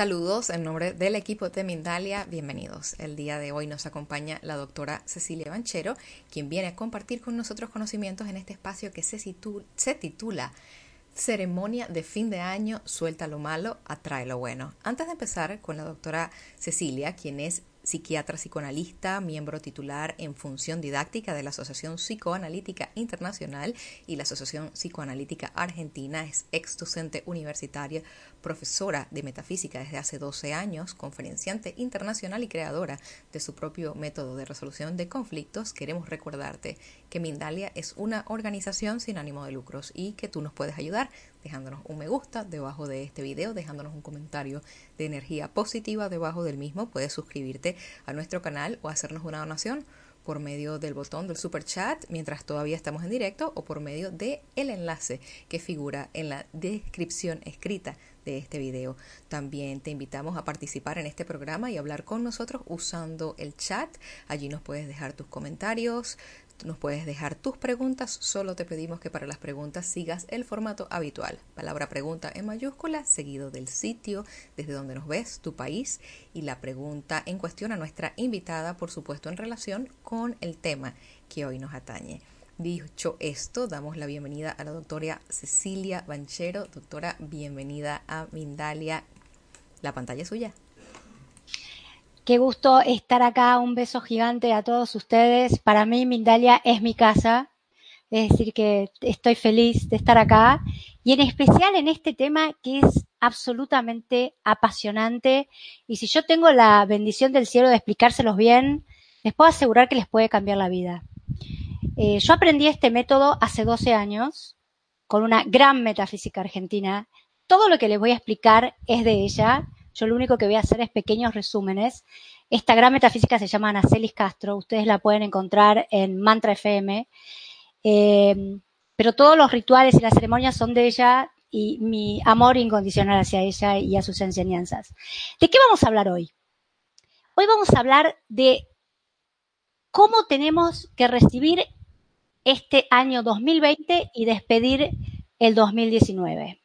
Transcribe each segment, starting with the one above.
Saludos en nombre del equipo de Mindalia, bienvenidos. El día de hoy nos acompaña la doctora Cecilia Banchero, quien viene a compartir con nosotros conocimientos en este espacio que se, se titula Ceremonia de fin de año, suelta lo malo, atrae lo bueno. Antes de empezar con la doctora Cecilia, quien es psiquiatra psicoanalista, miembro titular en función didáctica de la Asociación Psicoanalítica Internacional y la Asociación Psicoanalítica Argentina, es ex docente universitaria, profesora de metafísica desde hace 12 años, conferenciante internacional y creadora de su propio método de resolución de conflictos, queremos recordarte que Mindalia es una organización sin ánimo de lucros y que tú nos puedes ayudar dejándonos un me gusta debajo de este video, dejándonos un comentario de energía positiva debajo del mismo. Puedes suscribirte a nuestro canal o hacernos una donación por medio del botón del super chat mientras todavía estamos en directo o por medio de el enlace que figura en la descripción escrita de este video. También te invitamos a participar en este programa y hablar con nosotros usando el chat. Allí nos puedes dejar tus comentarios, nos puedes dejar tus preguntas, solo te pedimos que para las preguntas sigas el formato habitual. Palabra pregunta en mayúscula, seguido del sitio desde donde nos ves, tu país y la pregunta en cuestión a nuestra invitada, por supuesto en relación con el tema que hoy nos atañe. Dicho esto, damos la bienvenida a la doctora Cecilia Banchero. Doctora, bienvenida a Mindalia. La pantalla es suya. Qué gusto estar acá. Un beso gigante a todos ustedes. Para mí, Mindalia es mi casa. Es decir, que estoy feliz de estar acá. Y en especial en este tema que es absolutamente apasionante. Y si yo tengo la bendición del cielo de explicárselos bien, les puedo asegurar que les puede cambiar la vida. Eh, yo aprendí este método hace 12 años con una gran metafísica argentina. Todo lo que les voy a explicar es de ella yo lo único que voy a hacer es pequeños resúmenes. Esta gran metafísica se llama Anacelis Castro. Ustedes la pueden encontrar en Mantra FM. Eh, pero todos los rituales y las ceremonias son de ella y mi amor incondicional hacia ella y a sus enseñanzas. ¿De qué vamos a hablar hoy? Hoy vamos a hablar de cómo tenemos que recibir este año 2020 y despedir el 2019.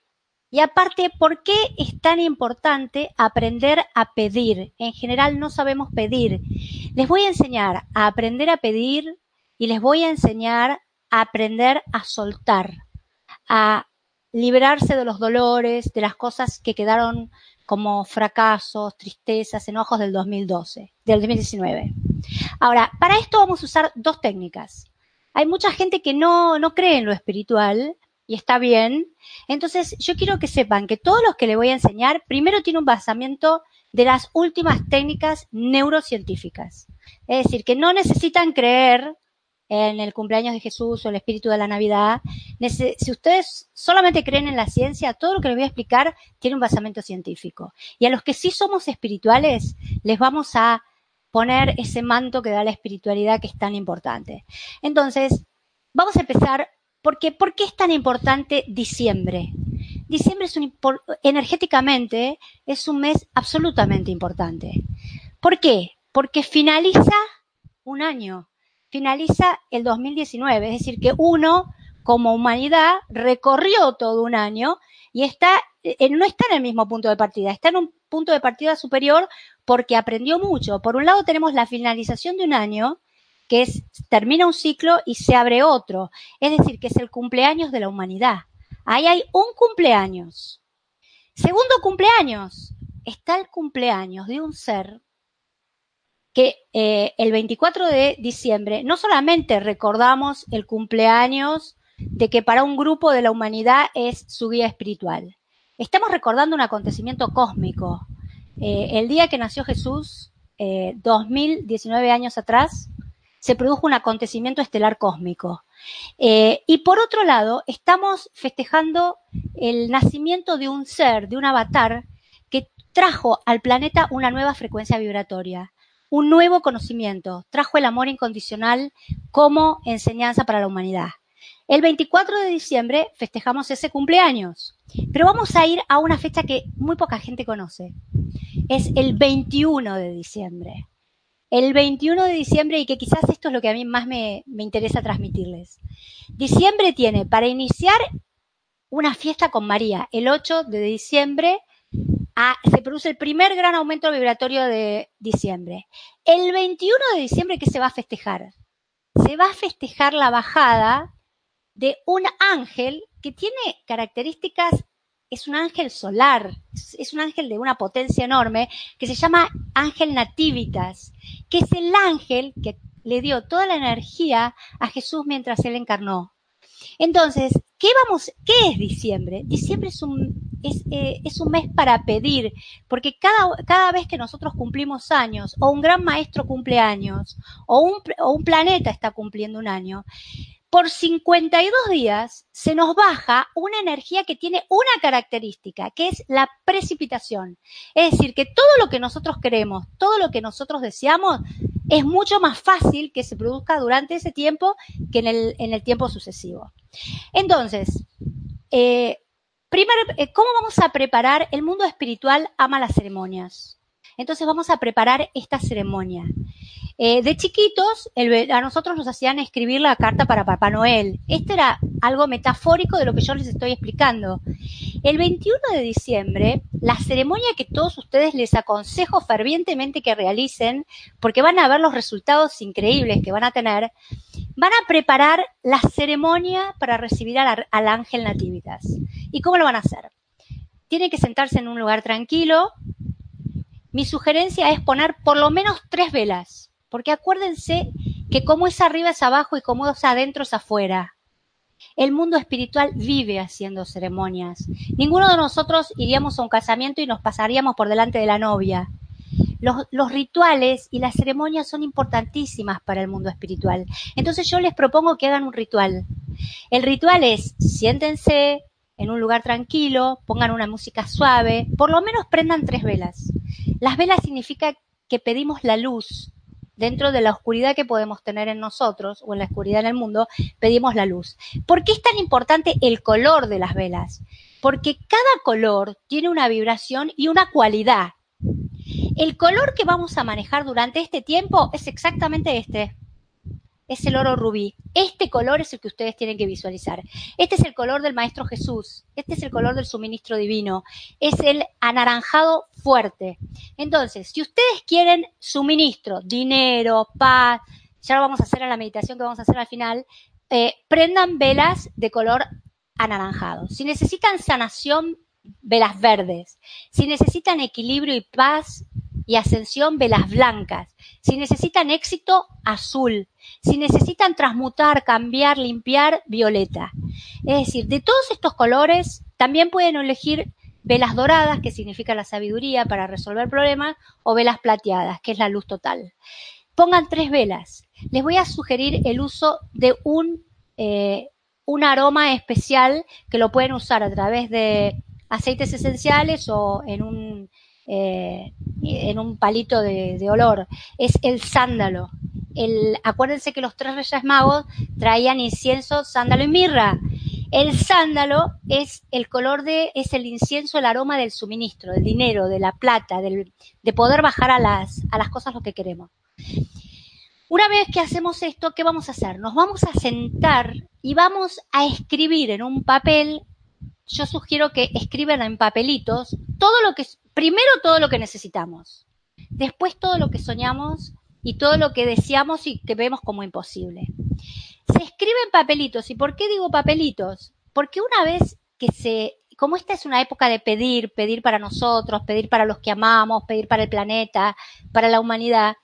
Y aparte, ¿por qué es tan importante aprender a pedir? En general no sabemos pedir. Les voy a enseñar a aprender a pedir y les voy a enseñar a aprender a soltar, a liberarse de los dolores, de las cosas que quedaron como fracasos, tristezas, enojos del 2012, del 2019. Ahora, para esto vamos a usar dos técnicas. Hay mucha gente que no, no cree en lo espiritual y está bien. Entonces, yo quiero que sepan que todos los que les voy a enseñar, primero tiene un basamiento de las últimas técnicas neurocientíficas. Es decir, que no necesitan creer en el cumpleaños de Jesús o el espíritu de la Navidad. Si ustedes solamente creen en la ciencia, todo lo que les voy a explicar tiene un basamento científico. Y a los que sí somos espirituales, les vamos a poner ese manto que da la espiritualidad que es tan importante. Entonces, vamos a empezar porque, ¿Por qué es tan importante diciembre? Diciembre es un, energéticamente es un mes absolutamente importante. ¿Por qué? Porque finaliza un año, finaliza el 2019, es decir, que uno como humanidad recorrió todo un año y está, eh, no está en el mismo punto de partida, está en un punto de partida superior porque aprendió mucho. Por un lado tenemos la finalización de un año que es, termina un ciclo y se abre otro. Es decir, que es el cumpleaños de la humanidad. Ahí hay un cumpleaños. Segundo cumpleaños, está el cumpleaños de un ser que eh, el 24 de diciembre no solamente recordamos el cumpleaños de que para un grupo de la humanidad es su guía espiritual, estamos recordando un acontecimiento cósmico. Eh, el día que nació Jesús, 2019 años atrás, se produjo un acontecimiento estelar cósmico. Eh, y por otro lado, estamos festejando el nacimiento de un ser, de un avatar, que trajo al planeta una nueva frecuencia vibratoria, un nuevo conocimiento, trajo el amor incondicional como enseñanza para la humanidad. El 24 de diciembre festejamos ese cumpleaños, pero vamos a ir a una fecha que muy poca gente conoce. Es el 21 de diciembre el 21 de diciembre y que quizás esto es lo que a mí más me, interesa transmitirles. Diciembre tiene para iniciar una fiesta con María. El 8 de diciembre ah, se produce el primer gran aumento vibratorio de diciembre. El 21 de diciembre, ¿qué se va a festejar? Se va a festejar la bajada de un ángel que tiene características es un ángel solar, es un ángel de una potencia enorme que se llama ángel nativitas, que es el ángel que le dio toda la energía a Jesús mientras él encarnó. Entonces, ¿qué vamos, qué es diciembre? Diciembre es un, es, eh, un mes para pedir, porque cada, cada vez que nosotros cumplimos años, o un gran maestro cumple años, o un, o un planeta está cumpliendo un año, por 52 días se nos baja una energía que tiene una característica, que es la precipitación. Es decir, que todo lo que nosotros queremos, todo lo que nosotros deseamos, es mucho más fácil que se produzca durante ese tiempo que en el, en el tiempo sucesivo. Entonces, eh, primero, eh, ¿cómo vamos a preparar? El mundo espiritual ama las ceremonias. Entonces vamos a preparar esta ceremonia. Eh, de chiquitos, a nosotros nos hacían escribir la carta para Papá Noel. Esto era algo metafórico de lo que yo les estoy explicando. El 21 de diciembre, la ceremonia que todos ustedes les aconsejo fervientemente que realicen, porque van a ver los resultados increíbles que van a tener, van a preparar la ceremonia para recibir al, al ángel nativitas. ¿Y cómo lo van a hacer? Tienen que sentarse en un lugar tranquilo. Mi sugerencia es poner por lo menos tres velas porque acuérdense que como es arriba es abajo y como es adentro es afuera. El mundo espiritual vive haciendo ceremonias. Ninguno de nosotros iríamos a un casamiento y nos pasaríamos por delante de la novia. Los, rituales y las ceremonias son importantísimas para el mundo espiritual. Entonces yo les propongo que hagan un ritual. El ritual es siéntense en un lugar tranquilo, pongan una música suave, por lo menos prendan tres velas. Las velas significa que pedimos la luz, dentro de la oscuridad que podemos tener en nosotros o en la oscuridad en el mundo, pedimos la luz. ¿Por qué es tan importante el color de las velas? Porque cada color tiene una vibración y una cualidad. El color que vamos a manejar durante este tiempo es exactamente este es el oro rubí. Este color es el que ustedes tienen que visualizar. Este es el color del Maestro Jesús. Este es el color del suministro divino. Es el anaranjado fuerte. Entonces, si ustedes quieren suministro, dinero, paz, ya lo vamos a hacer en la meditación que vamos a hacer al final, eh, prendan velas de color anaranjado. Si necesitan sanación, velas verdes. Si necesitan equilibrio y paz, y ascensión velas blancas. Si necesitan éxito, azul. Si necesitan transmutar, cambiar, limpiar, violeta. Es decir, de todos estos colores también pueden elegir velas doradas, que significa la sabiduría para resolver problemas, o velas plateadas, que es la luz total. Pongan tres velas. Les voy a sugerir el uso de un, eh, un aroma especial que lo pueden usar a través de aceites esenciales o en un eh, en un palito de, olor, es el sándalo. El, acuérdense que los tres reyes magos traían incienso, sándalo y mirra. El sándalo es el color de, es el incienso, el aroma del suministro, del dinero, de la plata, del, de poder bajar a las, a las cosas lo que queremos. Una vez que hacemos esto, ¿qué vamos a hacer? Nos vamos a sentar y vamos a escribir en un papel. Yo sugiero que escriban en papelitos todo lo que primero todo lo que necesitamos, después todo lo que soñamos y todo lo que deseamos y que vemos como imposible. Se escriben papelitos. ¿Y por qué digo papelitos? Porque una vez que se, como esta es una época de pedir, pedir para nosotros, pedir para los que amamos, pedir para el planeta, para la humanidad,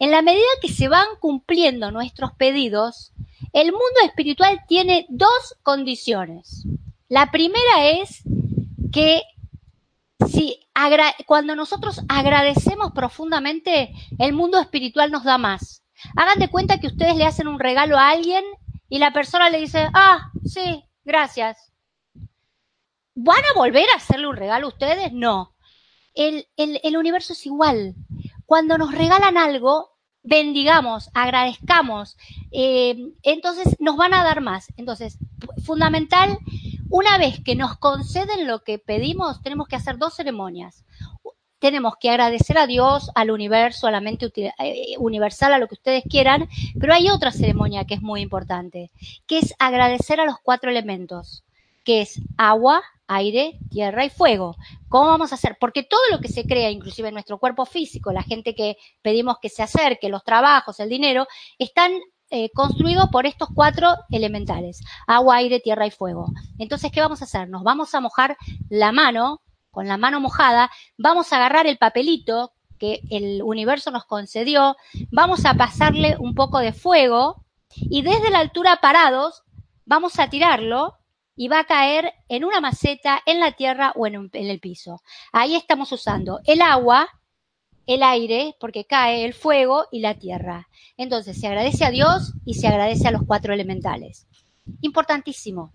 En la medida que se van cumpliendo nuestros pedidos, el mundo espiritual tiene dos condiciones. La primera es que si cuando nosotros agradecemos profundamente, el mundo espiritual nos da más. Hagan de cuenta que ustedes le hacen un regalo a alguien y la persona le dice, ah, sí, gracias. ¿Van a volver a hacerle un regalo a ustedes? No. El, el universo es igual. Cuando nos regalan algo, bendigamos, agradezcamos, eh, entonces nos van a dar más. Entonces, fundamental, una vez que nos conceden lo que pedimos, tenemos que hacer dos ceremonias. Tenemos que agradecer a Dios, al universo, a la mente eh, universal, a lo que ustedes quieran, pero hay otra ceremonia que es muy importante, que es agradecer a los cuatro elementos, que es agua, aire, tierra y fuego. ¿Cómo vamos a hacer? Porque todo lo que se crea, inclusive en nuestro cuerpo físico, la gente que pedimos que se acerque, los trabajos, el dinero, están eh, construidos por estos cuatro elementales, agua, aire, tierra y fuego. Entonces, ¿qué vamos a hacer? Nos vamos a mojar la mano, con la mano mojada, vamos a agarrar el papelito que el universo nos concedió, vamos a pasarle un poco de fuego y desde la altura parados vamos a tirarlo y va a caer en una maceta, en la tierra o en, el piso. Ahí estamos usando el agua, el aire, porque cae el fuego y la tierra. Entonces se agradece a Dios y se agradece a los cuatro elementales. Importantísimo.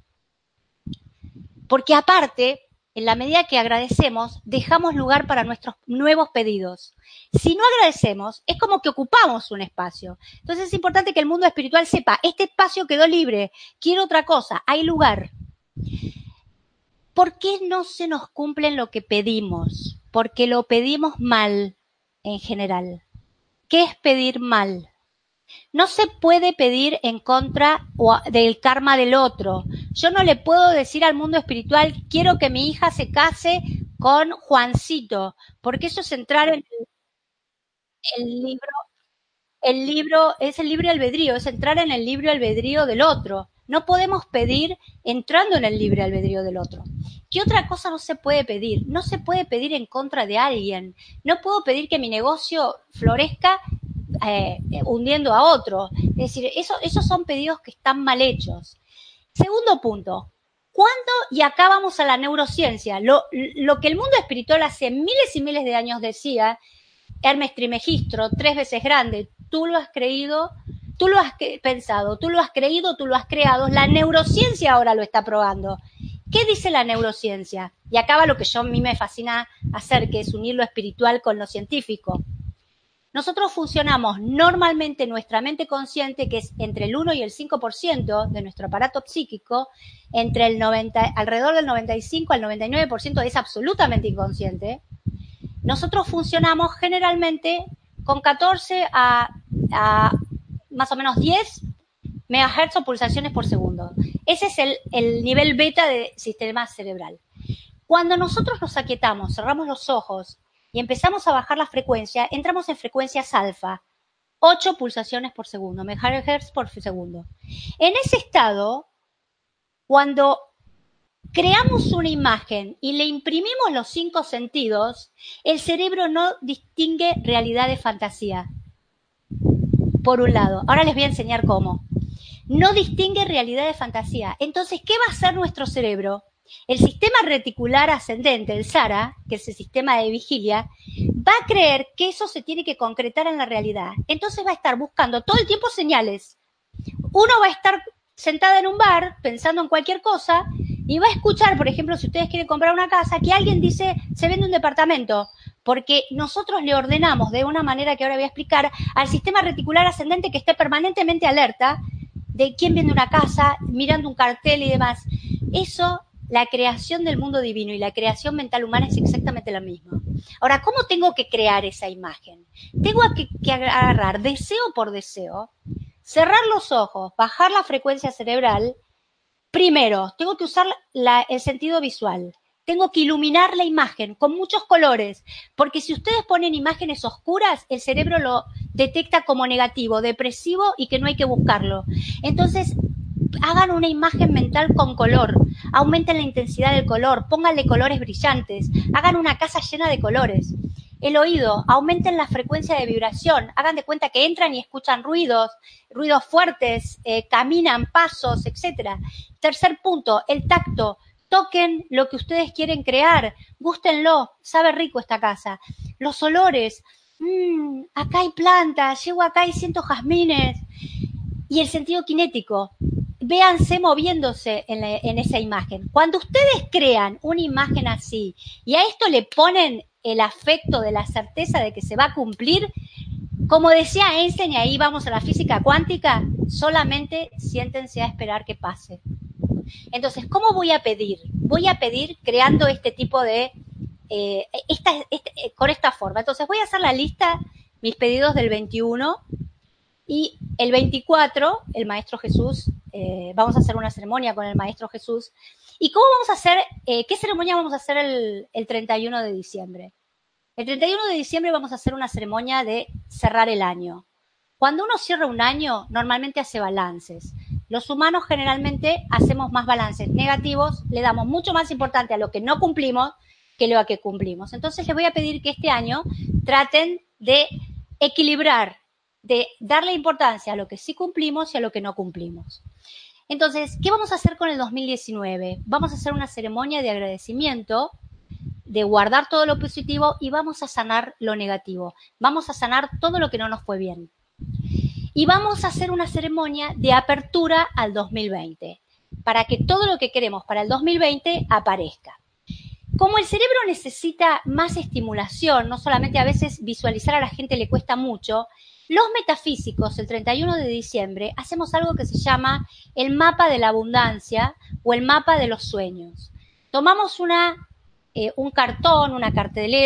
Porque aparte, en la medida que agradecemos, dejamos lugar para nuestros nuevos pedidos. Si no agradecemos, es como que ocupamos un espacio. Entonces es importante que el mundo espiritual sepa, este espacio quedó libre, quiero otra cosa, hay lugar. ¿Por qué no se nos cumplen lo que pedimos? Porque lo pedimos mal en general. ¿Qué es pedir mal? No se puede pedir en contra del karma del otro. Yo no le puedo decir al mundo espiritual, quiero que mi hija se case con Juancito, porque eso es entrar en el libro, el libro es el libre albedrío, es entrar en el libre albedrío del otro. No podemos pedir entrando en el libre albedrío del otro. ¿Qué otra cosa no se puede pedir? No se puede pedir en contra de alguien. No puedo pedir que mi negocio florezca eh, hundiendo a otro. Es decir, eso, esos son pedidos que están mal hechos. Segundo punto, ¿Cuándo? Y acá vamos a la neurociencia. Lo, que el mundo espiritual hace miles y miles de años decía, Hermes Trimegistro, tres veces grande, tú lo has creído, Tú lo has pensado, tú lo has creído, tú lo has creado. La neurociencia ahora lo está probando. ¿Qué dice la neurociencia? Y acaba lo que yo a mí me fascina hacer, que es unir lo espiritual con lo científico. Nosotros funcionamos normalmente nuestra mente consciente, que es entre el 1 y el 5% de nuestro aparato psíquico, entre el 90, alrededor del 95 al 99% es absolutamente inconsciente. Nosotros funcionamos generalmente con 14 a, a más o menos 10 megahertz o pulsaciones por segundo. Ese es el, nivel beta del sistema cerebral. Cuando nosotros nos aquietamos, cerramos los ojos y empezamos a bajar la frecuencia, entramos en frecuencias alfa, 8 pulsaciones por segundo, megahertz por segundo. En ese estado, cuando creamos una imagen y le imprimimos los cinco sentidos, el cerebro no distingue realidad de fantasía por un lado. Ahora les voy a enseñar cómo. No distingue realidad de fantasía. Entonces, ¿qué va a hacer nuestro cerebro? El sistema reticular ascendente, el SARA, que es el sistema de vigilia, va a creer que eso se tiene que concretar en la realidad. Entonces va a estar buscando todo el tiempo señales. Uno va a estar sentada en un bar pensando en cualquier cosa y va a escuchar, por ejemplo, si ustedes quieren comprar una casa, que alguien dice, se vende un departamento porque nosotros le ordenamos de una manera que ahora voy a explicar al sistema reticular ascendente que esté permanentemente alerta de quién viene una casa, mirando un cartel y demás. Eso, la creación del mundo divino y la creación mental humana es exactamente la misma. Ahora, ¿cómo tengo que crear esa imagen? Tengo que, agarrar deseo por deseo, cerrar los ojos, bajar la frecuencia cerebral. Primero, tengo que usar el sentido visual tengo que iluminar la imagen con muchos colores, porque si ustedes ponen imágenes oscuras, el cerebro lo detecta como negativo, depresivo y que no hay que buscarlo. Entonces, hagan una imagen mental con color, aumenten la intensidad del color, pónganle colores brillantes, hagan una casa llena de colores. el oído, aumenten la frecuencia de vibración, hagan de cuenta que entran y escuchan ruidos, ruidos fuertes, eh, caminan pasos, etc. Tercer punto, el tacto, toquen lo que ustedes quieren crear, gústenlo, sabe rico esta casa. Los olores, mmm, acá hay plantas, llego acá y siento jazmines. Y el sentido kinético, véanse moviéndose en, en, esa imagen. Cuando ustedes crean una imagen así y a esto le ponen el afecto de la certeza de que se va a cumplir, como decía Einstein, y ahí vamos a la física cuántica, solamente siéntense a esperar que pase. Entonces, ¿cómo voy a pedir? Voy a pedir creando este tipo de, eh, esta, este, eh, con esta forma. Entonces, voy a hacer la lista, mis pedidos del 21 y el 24, el Maestro Jesús, eh, vamos a hacer una ceremonia con el Maestro Jesús. ¿Y cómo vamos a hacer, qué ceremonia vamos a hacer el 31 de diciembre? El 31 de diciembre vamos a hacer una ceremonia de cerrar el año. Cuando uno cierra un año, normalmente hace balances. Los humanos generalmente hacemos más balances negativos, le damos mucho más importante a lo que no cumplimos que lo que cumplimos. Entonces les voy a pedir que este año traten de equilibrar, de darle importancia a lo que sí cumplimos y a lo que no cumplimos. Entonces, ¿qué vamos a hacer con el 2019? Vamos a hacer una ceremonia de agradecimiento, de guardar todo lo positivo y vamos a sanar lo negativo. Vamos a sanar todo lo que no nos fue bien y vamos a hacer una ceremonia de apertura al 2020 para que todo lo que queremos para el 2020 aparezca. Como el cerebro necesita más estimulación, no solamente a veces visualizar a la gente le cuesta mucho, los metafísicos el 31 de diciembre hacemos algo que se llama el mapa de la abundancia o el mapa de los sueños. Tomamos una eh, un cartón, una,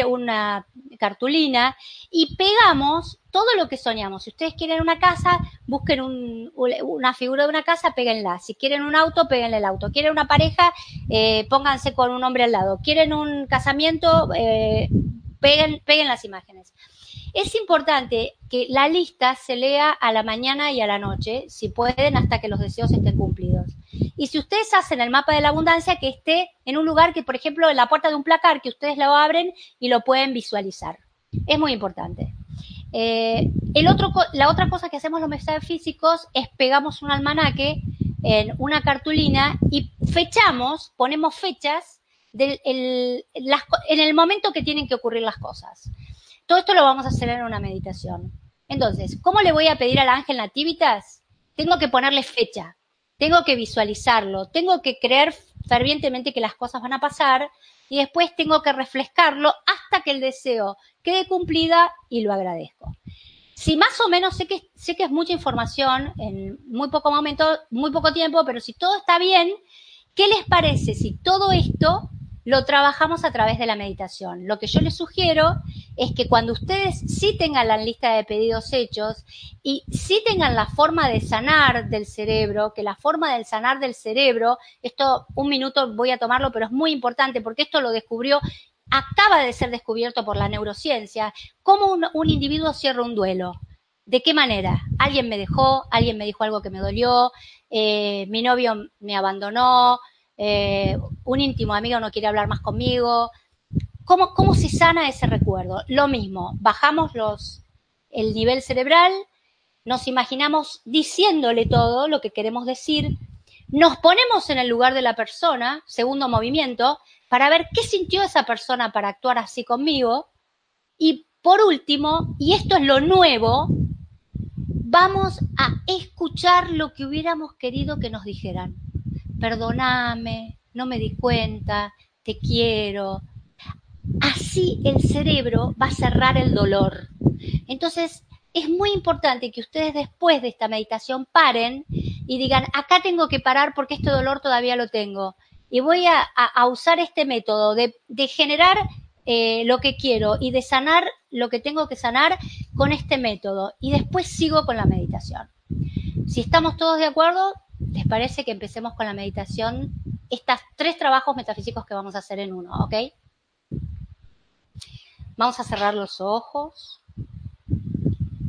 una cartulina y pegamos todo lo que soñamos. Si ustedes quieren una casa, busquen una figura de una casa, péguenla. Si quieren un auto, péguenle el auto. Quieren una pareja, eh, pónganse con un hombre al lado. Quieren un casamiento, eh, peguen, peguen las imágenes. Es importante que la lista se lea a la mañana y a la noche, si pueden, hasta que los deseos estén cumplidos. Y si ustedes hacen el mapa de la abundancia, que esté en un lugar que, por ejemplo, en la puerta de un placar, que ustedes lo abren y lo pueden visualizar. Es muy importante. Eh, el otro, la otra cosa que hacemos los metafísicos es pegamos un almanaque en una cartulina y fechamos, ponemos fechas del, en el momento que tienen que ocurrir las cosas. Todo esto lo vamos a hacer en una meditación. Entonces, ¿cómo le voy a pedir al ángel nativitas? Tengo que ponerle fecha, tengo que visualizarlo, tengo que creer fervientemente que las cosas van a pasar y después tengo que refrescarlo hasta que el deseo quede cumplida y lo agradezco. Si más o menos sé que, sé que es mucha información en muy poco momento, muy poco tiempo, pero si todo está bien, ¿qué les parece si todo esto lo trabajamos a través de la meditación. Lo que yo les sugiero es que cuando ustedes sí tengan la lista de pedidos hechos y sí tengan la forma de sanar del cerebro, que la forma del sanar del cerebro, esto un minuto voy a tomarlo, pero es muy importante porque esto lo descubrió, acaba de ser descubierto por la neurociencia, cómo un, individuo cierra un duelo. ¿De qué manera? Alguien me dejó, alguien me dijo algo que me dolió, eh, mi novio me abandonó, eh, un íntimo amigo no quiere hablar más conmigo. ¿Cómo, ¿Cómo se sana ese recuerdo? Lo mismo, bajamos los, el nivel cerebral, nos imaginamos diciéndole todo lo que queremos decir, nos ponemos en el lugar de la persona, segundo movimiento, para ver qué sintió esa persona para actuar así conmigo. Y por último, y esto es lo nuevo, vamos a escuchar lo que hubiéramos querido que nos dijeran perdóname, no me di cuenta, te quiero. Así el cerebro va a cerrar el dolor. Entonces, es muy importante que ustedes después de esta meditación paren y digan, acá tengo que parar porque este dolor todavía lo tengo. Y voy a, usar este método de, generar eh, lo que quiero y de sanar lo que tengo que sanar con este método. Y después sigo con la meditación. Si estamos todos de acuerdo, ¿Les parece que empecemos con la meditación? Estos tres trabajos metafísicos que vamos a hacer en uno, ¿ok? Vamos a cerrar los ojos.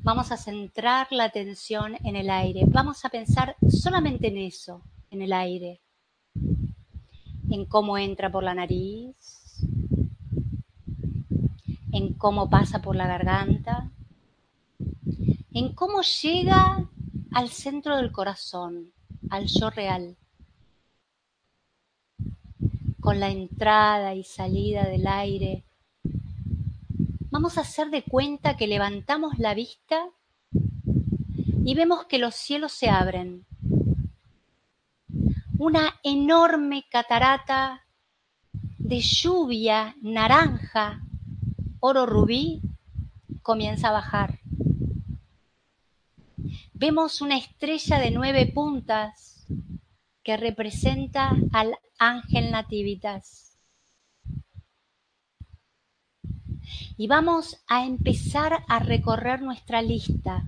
Vamos a centrar la atención en el aire. Vamos a pensar solamente en eso, en el aire. En cómo entra por la nariz. en cómo pasa por la garganta, en cómo llega al centro del corazón, al yo real, con la entrada y salida del aire. Vamos a hacer de cuenta que levantamos la vista y vemos que los cielos se abren. Una enorme catarata de lluvia naranja, oro rubí, comienza a bajar. Vemos una estrella de nueve puntas que representa al ángel nativitas. Y vamos a empezar a recorrer nuestra lista.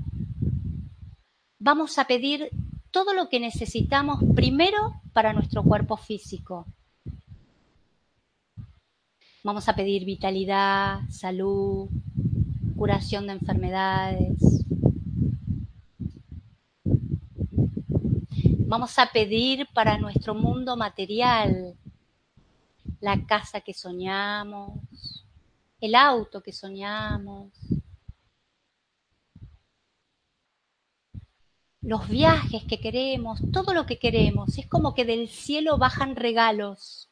Vamos a pedir todo lo que necesitamos primero para nuestro cuerpo físico. Vamos a pedir vitalidad, salud, curación de enfermedades. Vamos a pedir para nuestro mundo material la casa que soñamos, el auto que soñamos, los viajes que queremos, todo lo que queremos. Es como que del cielo bajan regalos.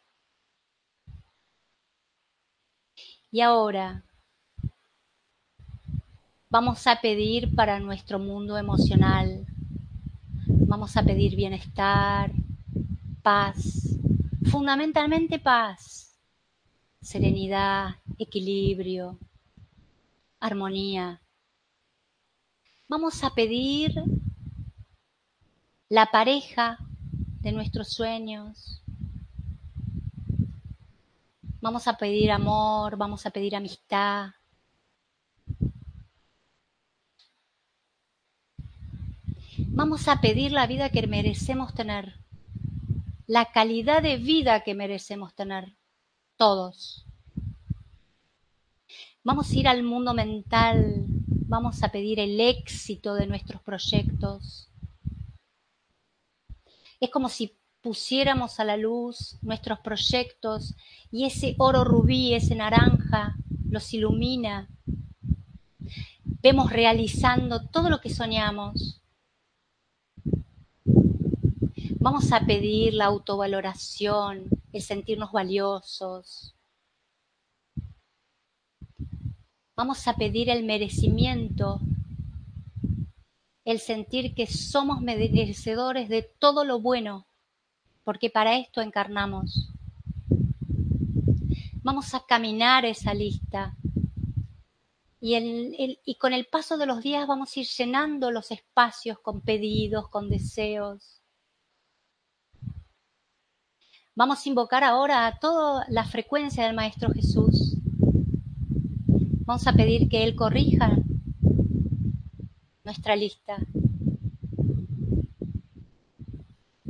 Y ahora vamos a pedir para nuestro mundo emocional. Vamos a pedir bienestar, paz, fundamentalmente paz, serenidad, equilibrio, armonía. Vamos a pedir la pareja de nuestros sueños. Vamos a pedir amor, vamos a pedir amistad. Vamos a pedir la vida que merecemos tener, la calidad de vida que merecemos tener, todos. Vamos a ir al mundo mental, vamos a pedir el éxito de nuestros proyectos, es como si pusiéramos a la luz nuestros proyectos y ese oro rubí, ese naranja, los ilumina. Vemos realizando todo lo que soñamos. Vamos a pedir la autovaloración, el sentirnos valiosos. Vamos a pedir el merecimiento el sentir que somos merecedores de todo lo bueno, porque para esto encarnamos. Vamos a caminar esa lista y, con el paso de los días vamos a ir llenando los espacios con pedidos, con deseos. Vamos a invocar ahora a toda la frecuencia del Maestro Jesús. Vamos a pedir que Él corrija nuestra lista.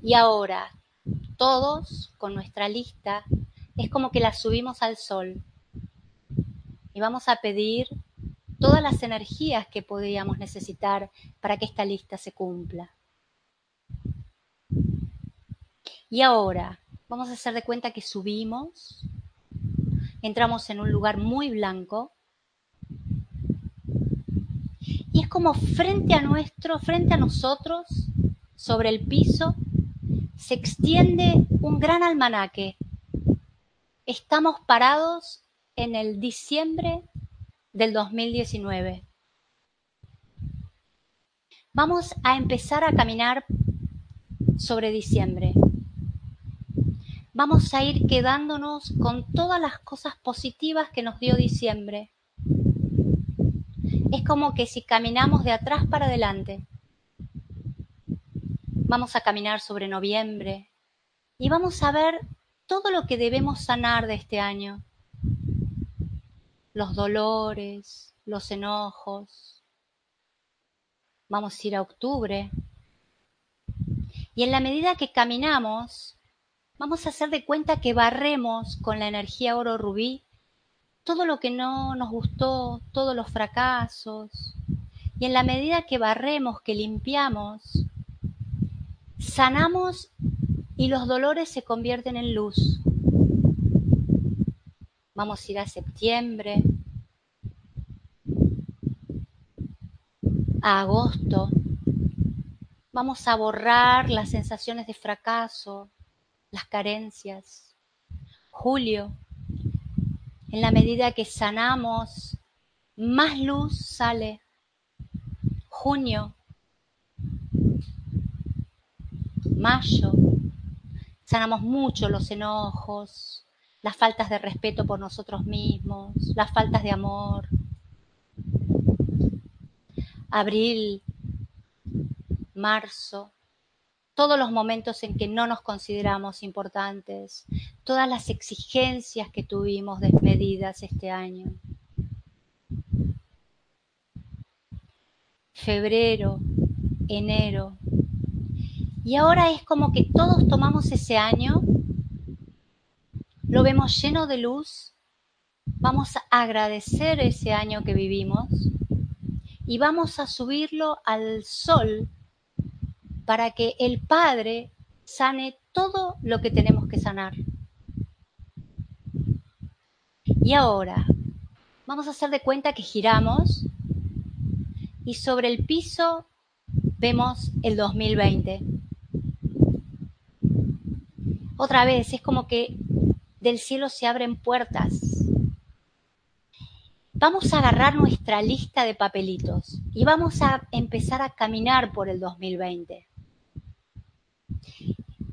Y ahora, todos con nuestra lista, es como que la subimos al sol. Y vamos a pedir todas las energías que podríamos necesitar para que esta lista se cumpla. Y ahora, vamos a hacer de cuenta que subimos, entramos en un lugar muy blanco y es como frente a nuestro, frente a nosotros, sobre el piso, se extiende un gran almanaque. Estamos parados en el diciembre del 2019. Vamos a empezar a caminar sobre diciembre. Vamos a ir quedándonos con todas las cosas positivas que nos dio diciembre es como que si caminamos de atrás para adelante. Vamos a caminar sobre noviembre y vamos a ver todo lo que debemos sanar de este año. Los dolores, los enojos. Vamos a ir a octubre. Y en la medida que caminamos, vamos a hacer de cuenta que barremos con la energía oro rubí todo lo que no nos gustó, todos los fracasos. Y en la medida que barremos, que limpiamos, sanamos y los dolores se convierten en luz. Vamos a ir a septiembre, a agosto. Vamos a borrar las sensaciones de fracaso, las carencias. Julio, en la medida que sanamos, más luz sale. Junio, mayo, sanamos mucho los enojos, las faltas de respeto por nosotros mismos, las faltas de amor. Abril, marzo, todos los momentos en que no nos consideramos importantes, todas las exigencias que tuvimos desmedidas este año. Febrero, enero. Y ahora es como que todos tomamos ese año, lo vemos lleno de luz, vamos a agradecer ese año que vivimos y vamos a subirlo al sol para que el Padre sane todo lo que tenemos que sanar. Y ahora vamos a hacer de cuenta que giramos y sobre el piso vemos el 2020. Otra vez, es como que del cielo se abren puertas. Vamos a agarrar nuestra lista de papelitos y vamos a empezar a caminar por el 2020.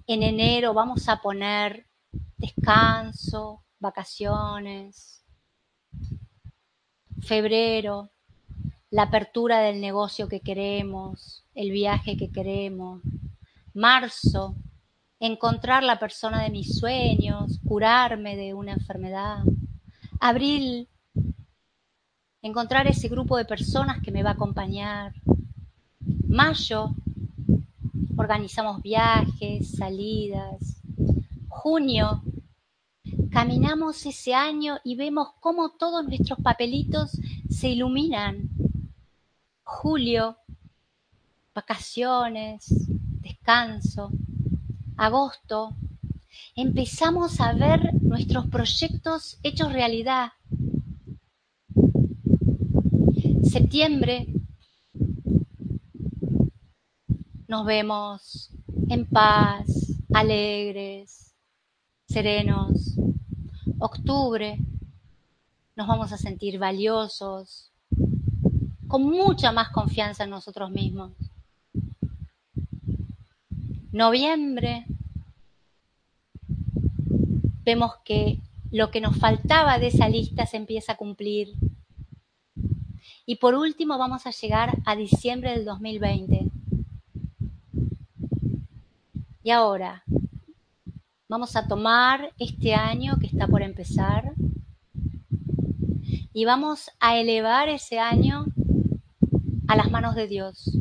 En enero vamos a poner descanso, vacaciones. Febrero, la apertura del negocio que queremos, el viaje que queremos. Marzo, encontrar la persona de mis sueños, curarme de una enfermedad. Abril, encontrar ese grupo de personas que me va a acompañar. Mayo, organizamos viajes, salidas. Junio, caminamos ese año y vemos cómo todos nuestros papelitos se iluminan. Julio, vacaciones, descanso. Agosto, empezamos a ver nuestros proyectos hechos realidad. Septiembre, nos vemos en paz, alegres, serenos. Octubre, nos vamos a sentir valiosos, con mucha más confianza en nosotros mismos. Noviembre, vemos que lo que nos faltaba de esa lista se empieza a cumplir. Y por último vamos a llegar a diciembre del 2020. Y ahora, vamos a tomar este año que está por empezar y vamos a elevar ese año a las manos de Dios.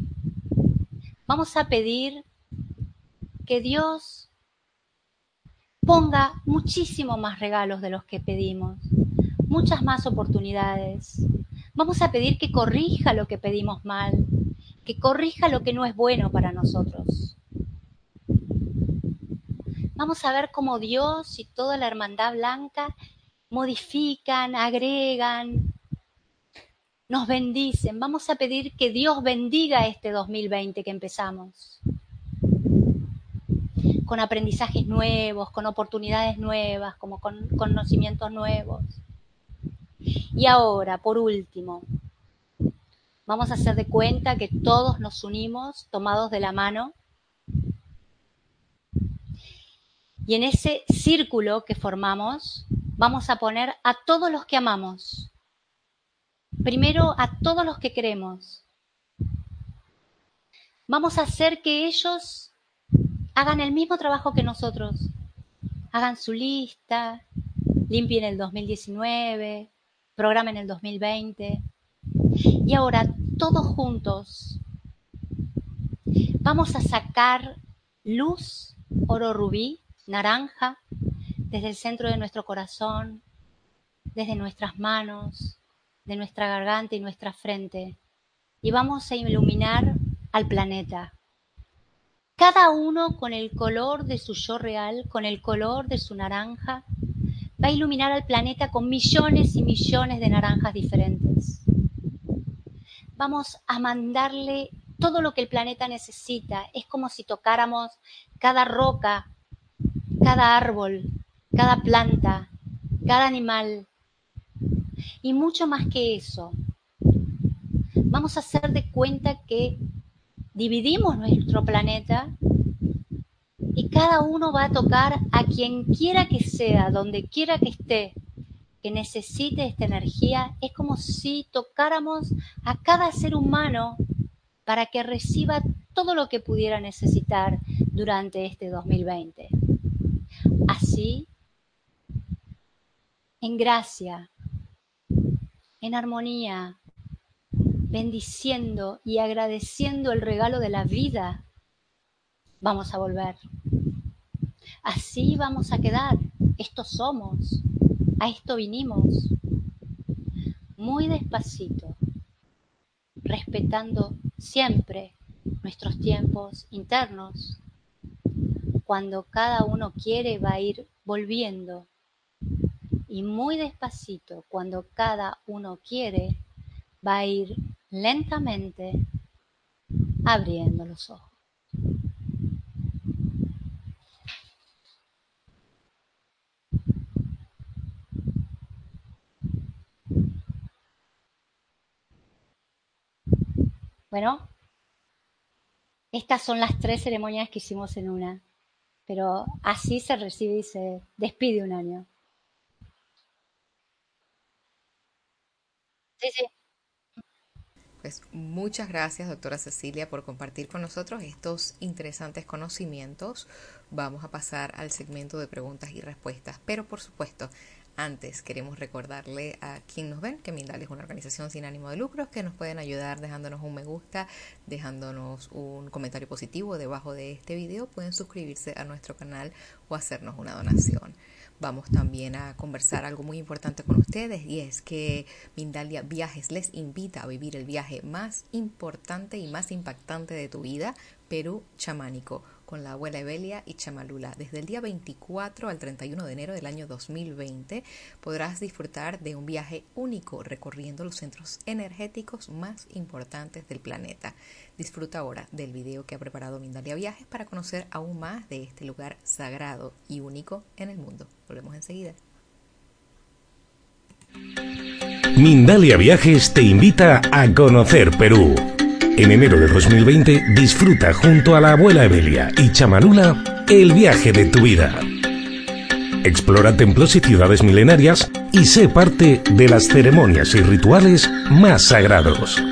Vamos a pedir que Dios ponga muchísimo más regalos de los que pedimos, muchas más oportunidades. Vamos a pedir que corrija lo que pedimos mal, que corrija lo que no es bueno para nosotros. Vamos a ver cómo Dios y toda la hermandad blanca modifican, agregan, nos bendicen. Vamos a pedir que Dios bendiga este 2020 que empezamos. Con aprendizajes nuevos, con oportunidades nuevas, como con conocimientos nuevos. Y ahora, por último, vamos a hacer de cuenta que todos nos unimos tomados de la mano Y en ese círculo que formamos vamos a poner a todos los que amamos. Primero a todos los que queremos. Vamos a hacer que ellos hagan el mismo trabajo que nosotros. Hagan su lista, limpien el 2019, programen el 2020. Y ahora, todos juntos, vamos a sacar luz, oro rubí, naranja desde el centro de nuestro corazón, desde nuestras manos, de nuestra garganta y nuestra frente. Y vamos a iluminar al planeta. Cada uno con el color de su yo real, con el color de su naranja, va a iluminar al planeta con millones y millones de naranjas diferentes. vamos a mandarle todo lo que el planeta necesita. Es como si tocáramos cada roca, cada árbol, cada planta, cada animal. Y mucho más que eso. Vamos a hacer de cuenta que dividimos nuestro planeta y cada uno va a tocar a quien quiera que sea, donde quiera que esté, que necesite esta energía. Es como si tocáramos a cada ser humano para que reciba todo lo que pudiera necesitar durante este 2020. Así, en gracia, en armonía, bendiciendo y agradeciendo el regalo de la vida, vamos a volver. Así vamos a quedar. Esto somos. A esto vinimos. Muy despacito, respetando siempre nuestros tiempos internos. Cuando cada uno quiere va a ir volviendo. Y muy despacito, cuando cada uno quiere, va a ir lentamente abriendo los ojos. Bueno, estas son las tres ceremonias que hicimos en una, pero así se recibe y se despide un año. Sí, sí. Pues muchas gracias, doctora Cecilia, por compartir con nosotros estos interesantes conocimientos. Vamos a pasar al segmento de preguntas y respuestas, pero por supuesto, antes queremos recordarle a quien nos ven que Mindal es una organización sin ánimo de lucro que nos pueden ayudar dejándonos un me gusta, dejándonos un comentario positivo debajo de este video, pueden suscribirse a nuestro canal o hacernos una donación vamos también a conversar algo muy importante con ustedes y es que Mindalia Viajes les invita a vivir el viaje más importante y más impactante de tu vida, Perú chamánico con la abuela Evelia y Chamalula. Desde el día 24 al 31 de enero del año 2020 podrás disfrutar de un viaje único recorriendo los centros energéticos más importantes del planeta. Disfruta ahora del video que ha preparado Mindalia Viajes para conocer aún más de este lugar sagrado y único en el mundo. Volvemos enseguida. Mindalia Viajes te invita a conocer Perú. En enero de 2020 disfruta junto a la abuela Evelia y Chamanula el viaje de tu vida. Explora templos y ciudades milenarias y sé parte de las ceremonias y rituales más sagrados.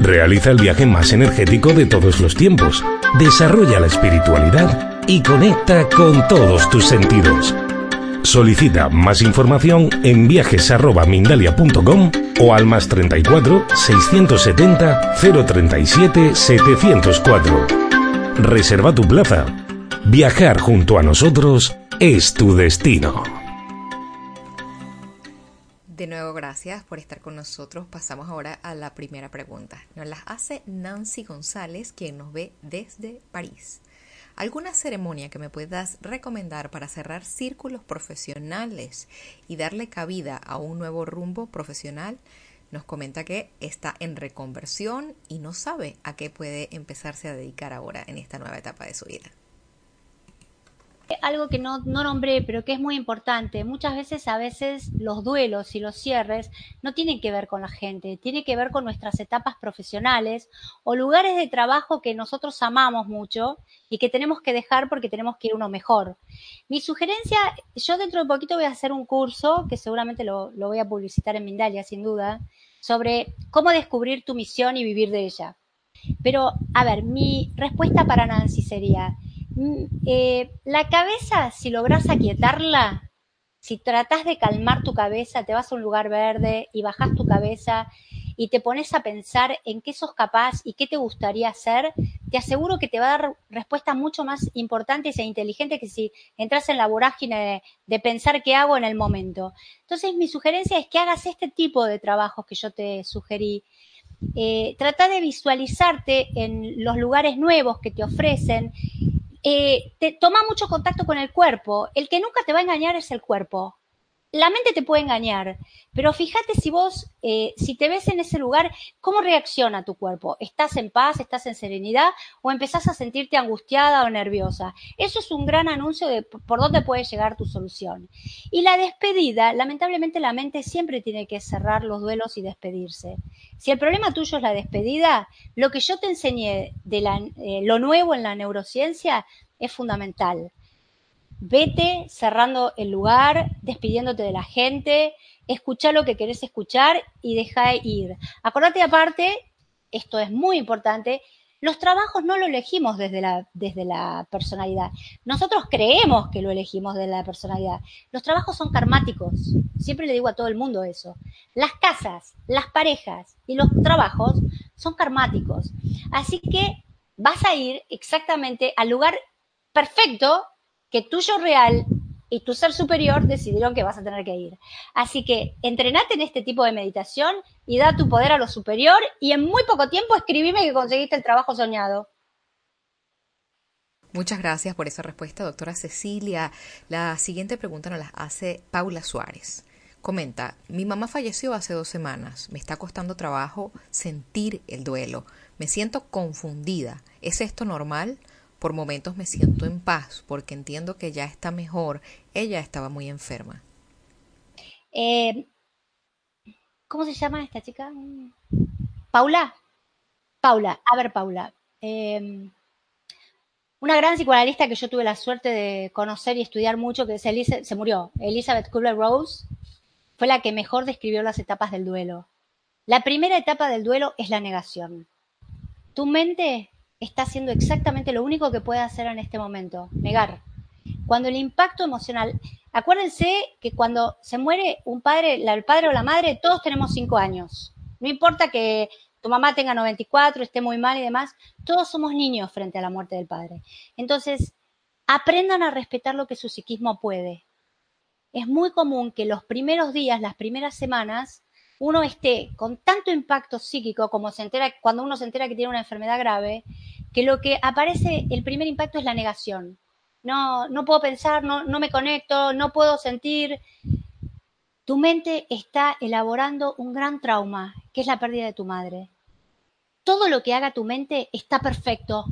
Realiza el viaje más energético de todos los tiempos, desarrolla la espiritualidad y conecta con todos tus sentidos. Solicita más información en viajes.mindalia.com o al más 34 670 037 704. Reserva tu plaza. Viajar junto a nosotros es tu destino. De nuevo, gracias por estar con nosotros. Pasamos ahora a la primera pregunta. Nos la hace Nancy González, quien nos ve desde París. ¿Alguna ceremonia que me puedas recomendar para cerrar círculos profesionales y darle cabida a un nuevo rumbo profesional? Nos comenta que está en reconversión y no sabe a qué puede empezarse a dedicar ahora en esta nueva etapa de su vida algo que no, no, nombré, pero que es muy importante. Muchas veces, a veces, los duelos y los cierres no tienen que ver con la gente, tiene que ver con nuestras etapas profesionales o lugares de trabajo que nosotros amamos mucho y que tenemos que dejar porque tenemos que ir uno mejor. Mi sugerencia, yo dentro de poquito voy a hacer un curso, que seguramente lo, lo voy a publicitar en Mindalia, sin duda, sobre cómo descubrir tu misión y vivir de ella. Pero, a ver, mi respuesta para Nancy sería, eh, la cabeza, si logras aquietarla, si tratas de calmar tu cabeza, te vas a un lugar verde y bajas tu cabeza y te pones a pensar en qué sos capaz y qué te gustaría hacer, te aseguro que te va a dar respuestas mucho más importantes e inteligentes que si entras en la vorágine de, pensar qué hago en el momento. Entonces, mi sugerencia es que hagas este tipo de trabajos que yo te sugerí. Eh, trata de visualizarte en los lugares nuevos que te ofrecen eh, te toma mucho contacto con el cuerpo. El que nunca te va a engañar es el cuerpo. La mente te puede engañar, pero fíjate si vos, eh, si te ves en ese lugar, ¿cómo reacciona tu cuerpo? ¿Estás en paz, estás en serenidad o empezás a sentirte angustiada o nerviosa? Eso es un gran anuncio de por dónde puede llegar tu solución. Y la despedida, lamentablemente la mente siempre tiene que cerrar los duelos y despedirse. Si el problema tuyo es la despedida, lo que yo te enseñé de eh, lo nuevo en la neurociencia es fundamental vete cerrando el lugar, despidiéndote de la gente, escucha lo que querés escuchar y deja ir. Acordate aparte, esto es muy importante, los trabajos no lo elegimos desde la, desde la personalidad. Nosotros creemos que lo elegimos desde la personalidad. Los trabajos son karmáticos. Siempre le digo a todo el mundo eso. Las casas, las parejas y los trabajos son karmáticos. Así que vas a ir exactamente al lugar perfecto que tuyo real y tu ser superior decidieron que vas a tener que ir. Así que entrenate en este tipo de meditación y da tu poder a lo superior y en muy poco tiempo escribime que conseguiste el trabajo soñado. Muchas gracias por esa respuesta, doctora Cecilia. La siguiente pregunta nos la hace Paula Suárez. Comenta, mi mamá falleció hace dos semanas. Me está costando trabajo sentir el duelo. Me siento confundida. ¿Es esto normal? Por momentos me siento en paz porque entiendo que ya está mejor. Ella estaba muy enferma. Eh, ¿Cómo se llama esta chica? Paula. Paula, a ver, Paula. Eh, una gran psicoanalista que yo tuve la suerte de conocer y estudiar mucho, que es Elise, se murió, Elizabeth Kubler-Rose, fue la que mejor describió las etapas del duelo. La primera etapa del duelo es la negación. Tu mente está haciendo exactamente lo único que puede hacer en este momento, negar. Cuando el impacto emocional, acuérdense que cuando se muere un padre, el padre o la madre, todos tenemos cinco años. No importa que tu mamá tenga 94, esté muy mal y demás, todos somos niños frente a la muerte del padre. Entonces, aprendan a respetar lo que su psiquismo puede. Es muy común que los primeros días, las primeras semanas, uno esté con tanto impacto psíquico como se entera cuando uno se entera que tiene una enfermedad grave, que lo que aparece, el primer impacto es la negación. No, no puedo pensar, no, no me conecto, no puedo sentir. Tu mente está elaborando un gran trauma, que es la pérdida de tu madre. Todo lo que haga tu mente está perfecto.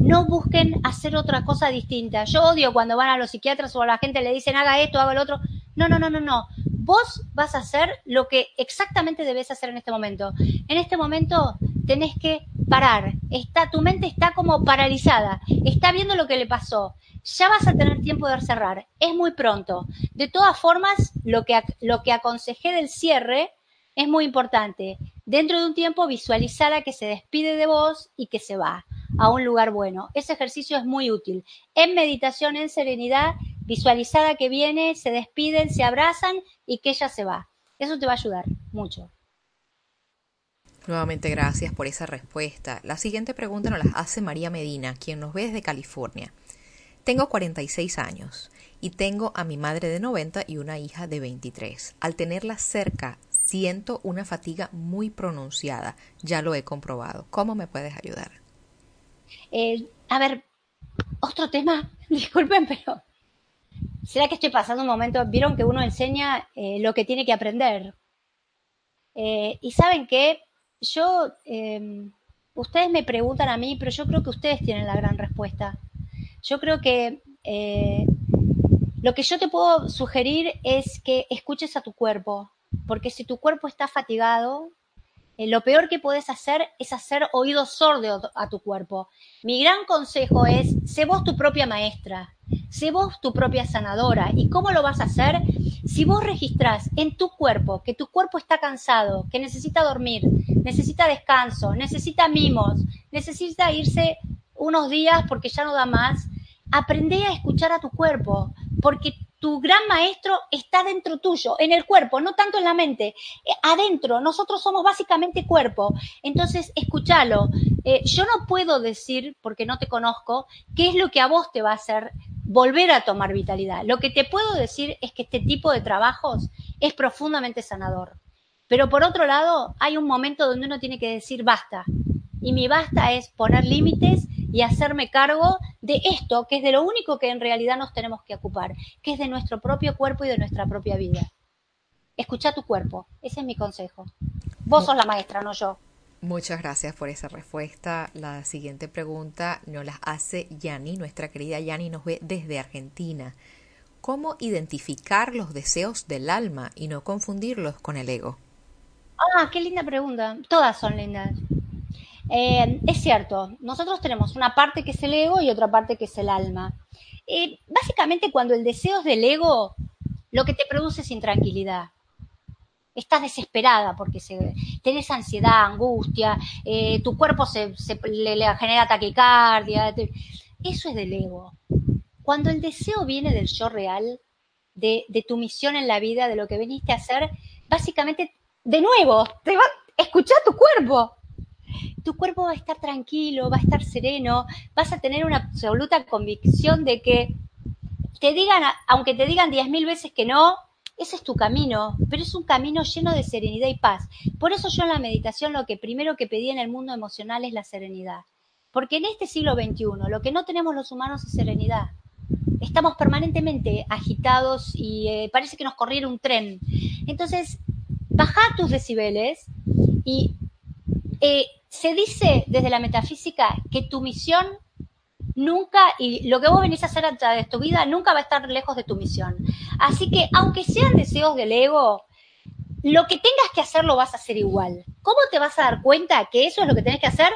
No busquen hacer otra cosa distinta. Yo odio cuando van a los psiquiatras o a la gente le dicen haga esto, haga lo otro. No, no, no, no, no vos vas a hacer lo que exactamente debes hacer en este momento. En este momento tenés que parar. Está, tu mente está como paralizada. Está viendo lo que le pasó. Ya vas a tener tiempo de cerrar. Es muy pronto. De todas formas, lo que, lo que aconsejé del cierre es muy importante. Dentro de un tiempo visualizar que se despide de vos y que se va a un lugar bueno. Ese ejercicio es muy útil. En meditación, en serenidad, visualizada que viene, se despiden, se abrazan y que ella se va. Eso te va a ayudar mucho. Nuevamente gracias por esa respuesta. La siguiente pregunta nos la hace María Medina, quien nos ve desde California. Tengo 46 años y tengo a mi madre de 90 y una hija de 23. Al tenerla cerca, siento una fatiga muy pronunciada. Ya lo he comprobado. ¿Cómo me puedes ayudar? Eh, a ver, otro tema, disculpen, pero ¿será que estoy pasando un momento? Vieron que uno enseña eh, lo que tiene que aprender. Eh, y saben que yo, em, ustedes me preguntan a mí, pero yo creo que ustedes tienen la gran respuesta. Yo creo que lo que yo te puedo sugerir es que escuches a tu cuerpo, porque si tu cuerpo está fatigado, eh, lo peor que puedes hacer es hacer oído sordo a tu cuerpo. Mi gran consejo es, sé vos tu propia maestra, sé vos tu propia sanadora. ¿Y cómo lo vas a hacer? Si vos registrás en tu cuerpo que tu cuerpo está cansado, que necesita dormir, necesita descanso, necesita mimos, necesita irse unos días porque ya no da más, aprende a escuchar a tu cuerpo, porque tu gran maestro está dentro tuyo, en el cuerpo, no tanto en la mente, eh, adentro. Nosotros somos básicamente cuerpo. Entonces, escúchalo. Eh, yo no puedo decir, porque no te conozco, qué es lo que a vos te va a hacer volver a tomar vitalidad. Lo que te puedo decir es que este tipo de trabajos es profundamente sanador. Pero por otro lado, hay un momento donde uno tiene que decir basta. Y mi basta es poner límites y hacerme cargo de esto, que es de lo único que en realidad nos tenemos que ocupar, que es de nuestro propio cuerpo y de nuestra propia vida. Escucha tu cuerpo, ese es mi consejo. Vos sos la maestra, no yo. Muchas gracias por esa respuesta. La siguiente pregunta nos la hace Yani, nuestra querida Yani nos ve desde Argentina. ¿Cómo identificar los deseos del alma y no confundirlos con el ego? Ah, qué linda pregunta. Todas son lindas. Eh, es cierto, nosotros tenemos una parte que es el ego y otra parte que es el alma. Eh, básicamente cuando el deseo es del ego, lo que te produce es intranquilidad. Estás desesperada porque se, tenés ansiedad, angustia, eh, tu cuerpo se, le, genera taquicardia. eso es del ego. Cuando el deseo viene del yo real, de, de, tu misión en la vida, de lo que viniste a hacer, básicamente, de nuevo, te va, escucha tu cuerpo tu cuerpo va a estar tranquilo, va a estar sereno, vas a tener una absoluta convicción de que te digan, aunque te digan diez mil veces que no, ese es tu camino, pero es un camino lleno de serenidad y paz. Por eso yo en la meditación lo que primero que pedí en el mundo emocional es la serenidad. Porque en este siglo XXI lo que no tenemos los humanos es serenidad. Estamos permanentemente agitados y eh, parece que nos corriera un tren. Entonces, baja tus decibeles y eh, se dice desde la metafísica que tu misión nunca, y lo que vos venís a hacer a través de tu vida, nunca va a estar lejos de tu misión. Así que, aunque sean deseos del ego, lo que tengas que hacer lo vas a hacer igual. ¿Cómo te vas a dar cuenta que eso es lo que tenés que hacer?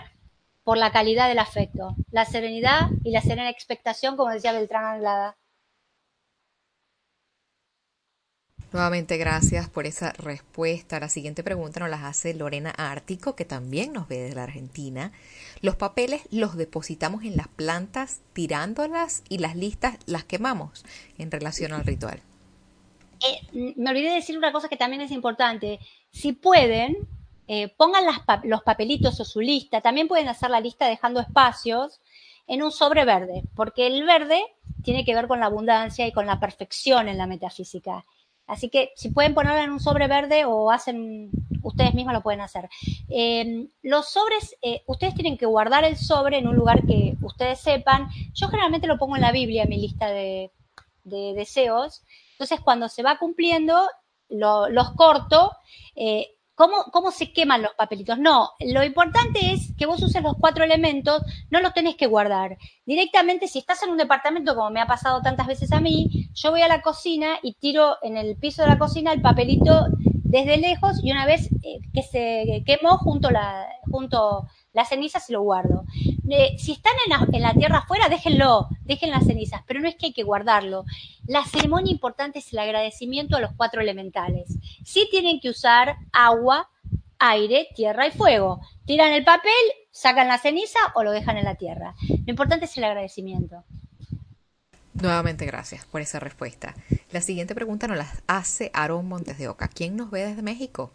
Por la calidad del afecto, la serenidad y la serena expectación, como decía Beltrán Anglada. Nuevamente gracias por esa respuesta. La siguiente pregunta nos la hace Lorena Ártico, que también nos ve desde la Argentina. Los papeles los depositamos en las plantas tirándolas y las listas las quemamos en relación al ritual. Eh, me olvidé de decir una cosa que también es importante. Si pueden, eh, pongan los papelitos o su lista. También pueden hacer la lista dejando espacios en un sobre verde, porque el verde tiene que ver con la abundancia y con la perfección en la metafísica. Así que si pueden ponerla en un sobre verde o hacen, ustedes mismos lo pueden hacer. Em, los sobres, eh, ustedes tienen que guardar el sobre en un lugar que ustedes sepan. Yo generalmente lo pongo en la Biblia, mi lista de, deseos. Entonces, cuando se va cumpliendo, los corto. Eh, ¿Cómo, ¿Cómo se queman los papelitos? No, lo importante es que vos uses los cuatro elementos, no los tenés que guardar. Directamente, si estás en un departamento, como me ha pasado tantas veces a mí, yo voy a la cocina y tiro en el piso de la cocina el papelito desde lejos y una vez eh, que se quemó junto la, junto las cenizas y lo guardo. Eh, si están en la, tierra afuera, déjenlo, dejen las cenizas, pero no es que hay que guardarlo. La ceremonia importante es el agradecimiento a los cuatro elementales. Sí tienen que usar agua, aire, tierra y fuego. Tiran el papel, sacan la ceniza o lo dejan en la tierra. Lo importante es el agradecimiento. Nuevamente gracias por esa respuesta. La siguiente pregunta nos la hace Aaron Montes de Oca. ¿Quién nos ve desde México?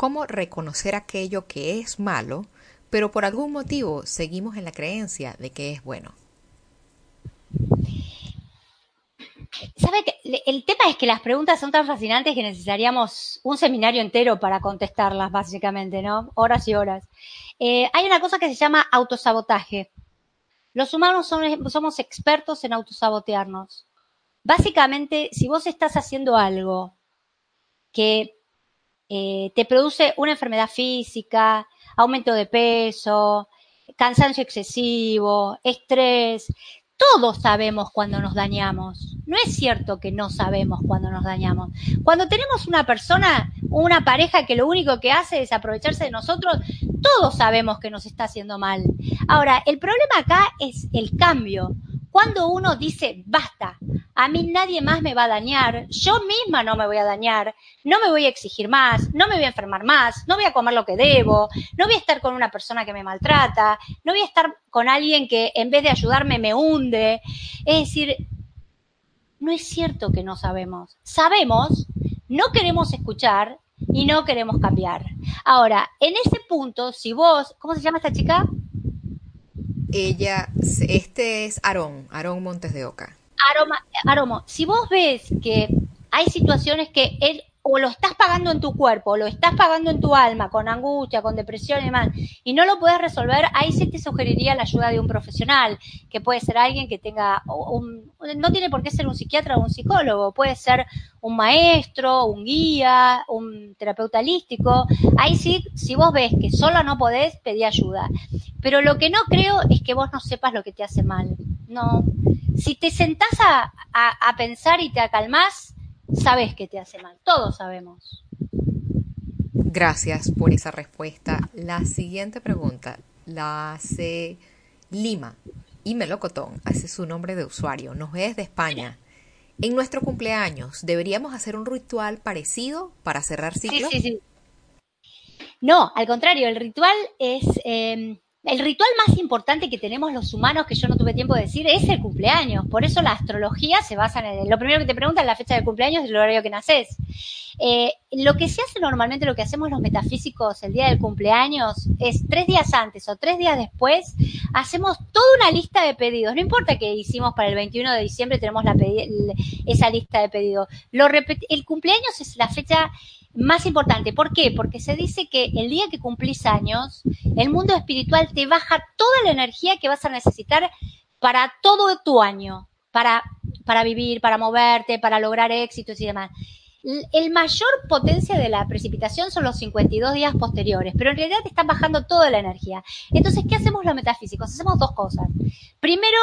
¿Cómo reconocer aquello que es malo pero por algún motivo seguimos en la creencia de que es bueno. ¿Sabe que el tema es que las preguntas son tan fascinantes que necesitaríamos un seminario entero para contestarlas, básicamente, ¿no? Horas y horas. Eh, hay una cosa que se llama autosabotaje. Los humanos somos expertos en autosabotearnos. Básicamente, si vos estás haciendo algo que eh, te produce una enfermedad física, aumento de peso, cansancio excesivo, estrés. Todos sabemos cuando nos dañamos. No es cierto que no sabemos cuando nos dañamos. Cuando tenemos una persona, una pareja que lo único que hace es aprovecharse de nosotros, todos sabemos que nos está haciendo mal. Ahora, el problema acá es el cambio. Cuando uno dice, basta, a mí nadie más me va a dañar, yo misma no me voy a dañar, no me voy a exigir más, no me voy a enfermar más, no voy a comer lo que debo, no voy a estar con una persona que me maltrata, no voy a estar con alguien que en vez de ayudarme me hunde. Es decir, no es cierto que no sabemos. Sabemos, no queremos escuchar y no queremos cambiar. Ahora, en ese punto, si vos, ¿cómo se llama esta chica? Ella, este es Aarón, Aarón Montes de Oca. Aroma, Aromo, si vos ves que hay situaciones que o lo estás pagando en tu cuerpo, o lo estás pagando en tu alma, con angustia, con depresión y demás, y no lo puedes resolver, ahí sí te sugeriría la ayuda de un profesional, que puede ser alguien que tenga, un, no tiene por qué ser un psiquiatra o un psicólogo, puede ser un maestro, un guía, un terapeuta holístico. Ahí sí, si vos ves que solo no podés, pedí ayuda. Pero lo que no creo es que vos no sepas lo que te hace mal. No. Si te sentás a, a pensar y te acalmás, sabes que te hace mal. Todos sabemos. Gracias por esa respuesta. La siguiente pregunta la hace Lima y Melocotón, es su nombre de usuario, nos ve desde España. En nuestro cumpleaños, ¿deberíamos hacer un ritual parecido para cerrar ciclo? Sí, sí, sí. No, al contrario, el ritual es em, el ritual más importante que tenemos los humanos, que yo no tuve tiempo de decir, es el cumpleaños. Por eso la astrología se basa en lo primero que te preguntan la fecha de cumpleaños y el horario que naces. Eh, lo que se hace normalmente, lo que hacemos los metafísicos el día del cumpleaños, es tres días antes o tres días después, hacemos toda una lista de pedidos. No importa que hicimos para el 21 de diciembre, tenemos la esa lista de pedidos. Lo el cumpleaños es la fecha más importante. ¿Por qué? Porque se dice que el día que cumplís años, el mundo espiritual te baja toda la energía que vas a necesitar para todo tu año, para, para vivir, para moverte, para lograr éxitos y demás. El mayor potencia de la precipitación son los 52 días posteriores, pero en realidad te están bajando toda la energía. Entonces, ¿qué hacemos los metafísicos? Hacemos dos cosas. Primero,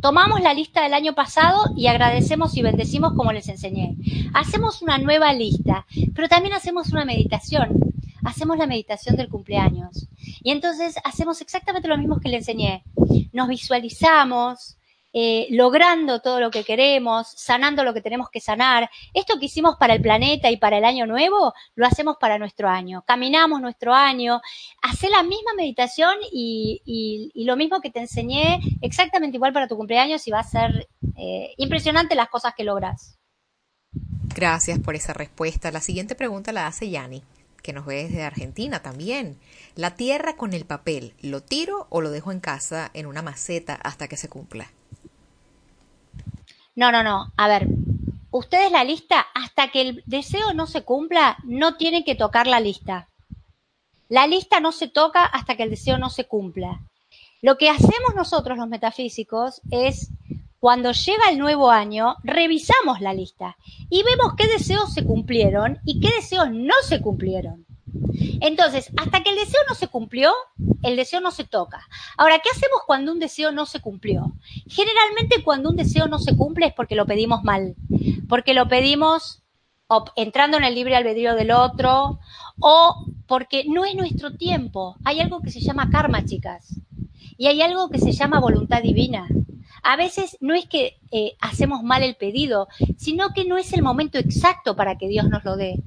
Tomamos la lista del año pasado y agradecemos y bendecimos como les enseñé. Hacemos una nueva lista, pero también hacemos una meditación. Hacemos la meditación del cumpleaños. Y entonces hacemos exactamente lo mismo que le enseñé. Nos visualizamos, eh, logrando todo lo que queremos, sanando lo que tenemos que sanar. Esto que hicimos para el planeta y para el año nuevo, lo hacemos para nuestro año. Caminamos nuestro año, hace la misma meditación y, lo mismo que te enseñé, exactamente igual para tu cumpleaños y va a ser eh, impresionante las cosas que logras. Gracias por esa respuesta. La siguiente pregunta la hace Yani que nos ve desde Argentina también. La tierra con el papel, ¿lo tiro o lo dejo en casa en una maceta hasta que se cumpla? No, no, no. A ver, ustedes la lista, hasta que el deseo no se cumpla, no tienen que tocar la lista. La lista no se toca hasta que el deseo no se cumpla. Lo que hacemos nosotros los metafísicos es, cuando llega el nuevo año, revisamos la lista y vemos qué deseos se cumplieron y qué deseos no se cumplieron. Entonces, hasta que el deseo no se cumplió, el deseo no se toca. Ahora, ¿qué hacemos cuando un deseo no se cumplió? Generalmente cuando un deseo no se cumple es porque lo pedimos mal, porque lo pedimos entrando en el libre albedrío del otro o porque no es nuestro tiempo. Hay algo que se llama karma, chicas, y hay algo que se llama voluntad divina. A veces no es que eh, hacemos mal el pedido, sino que no es el momento exacto para que Dios nos lo dé.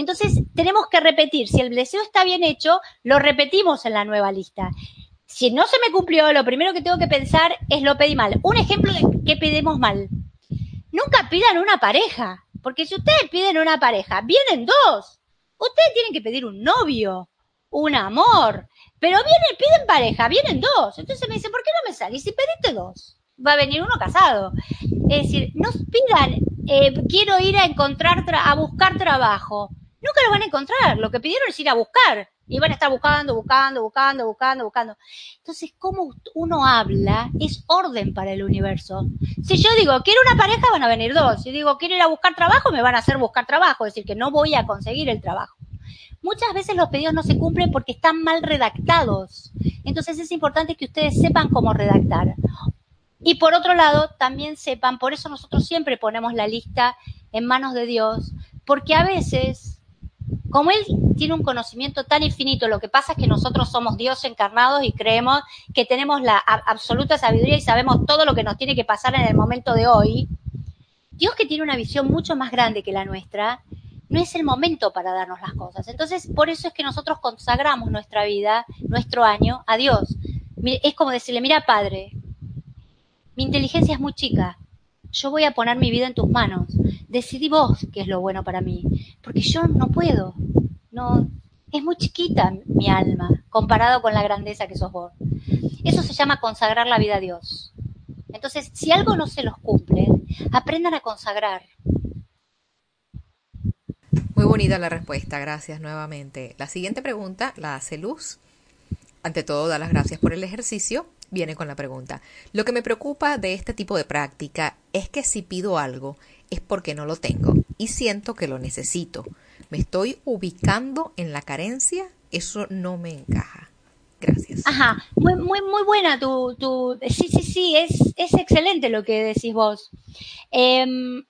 Entonces, tenemos que repetir. Si el deseo está bien hecho, lo repetimos en la nueva lista. Si no se me cumplió, lo primero que tengo que pensar es lo pedí mal. Un ejemplo de qué pedimos mal. Nunca pidan una pareja, porque si ustedes piden una pareja, vienen dos. Ustedes tienen que pedir un novio, un amor, pero vienen, piden pareja, vienen dos. Entonces me dicen, ¿por qué no me sale? Y si pediste dos, va a venir uno casado. Es decir, no pidan, eh, quiero ir a encontrar, a buscar trabajo nunca lo van a encontrar. Lo que pidieron es ir a buscar. Y van a estar buscando, buscando, buscando, buscando, buscando. Entonces, cómo uno habla es orden para el universo. Si yo digo, quiero una pareja, van a venir dos. Si digo, quiero ir a buscar trabajo, me van a hacer buscar trabajo. Es decir, que no voy a conseguir el trabajo. Muchas veces los pedidos no se cumplen porque están mal redactados. Entonces es importante que ustedes sepan cómo redactar. Y por otro lado, también sepan, por eso nosotros siempre ponemos la lista en manos de Dios, porque a veces como Él tiene un conocimiento tan infinito, lo que pasa es que nosotros somos Dios encarnados y creemos que tenemos la absoluta sabiduría y sabemos todo lo que nos tiene que pasar en el momento de hoy. Dios que tiene una visión mucho más grande que la nuestra, no es el momento para darnos las cosas. Entonces, por eso es que nosotros consagramos nuestra vida, nuestro año, a Dios. Es como decirle, mira, Padre, mi inteligencia es muy chica, yo voy a poner mi vida en tus manos. Decidí vos qué es lo bueno para mí, porque yo no puedo. No, es muy chiquita mi alma comparado con la grandeza que sos vos. Eso se llama consagrar la vida a Dios. Entonces, si algo no se los cumple, aprendan a consagrar. Muy bonita la respuesta, gracias nuevamente. La siguiente pregunta la hace Luz. Ante todo, da las gracias por el ejercicio. Viene con la pregunta. Lo que me preocupa de este tipo de práctica es que si pido algo es porque no lo tengo y siento que lo necesito. Me estoy ubicando en la carencia, eso no me encaja. Gracias. Ajá, muy, muy, muy buena tu, tu, sí, sí, sí, es, es excelente lo que decís vos. Em,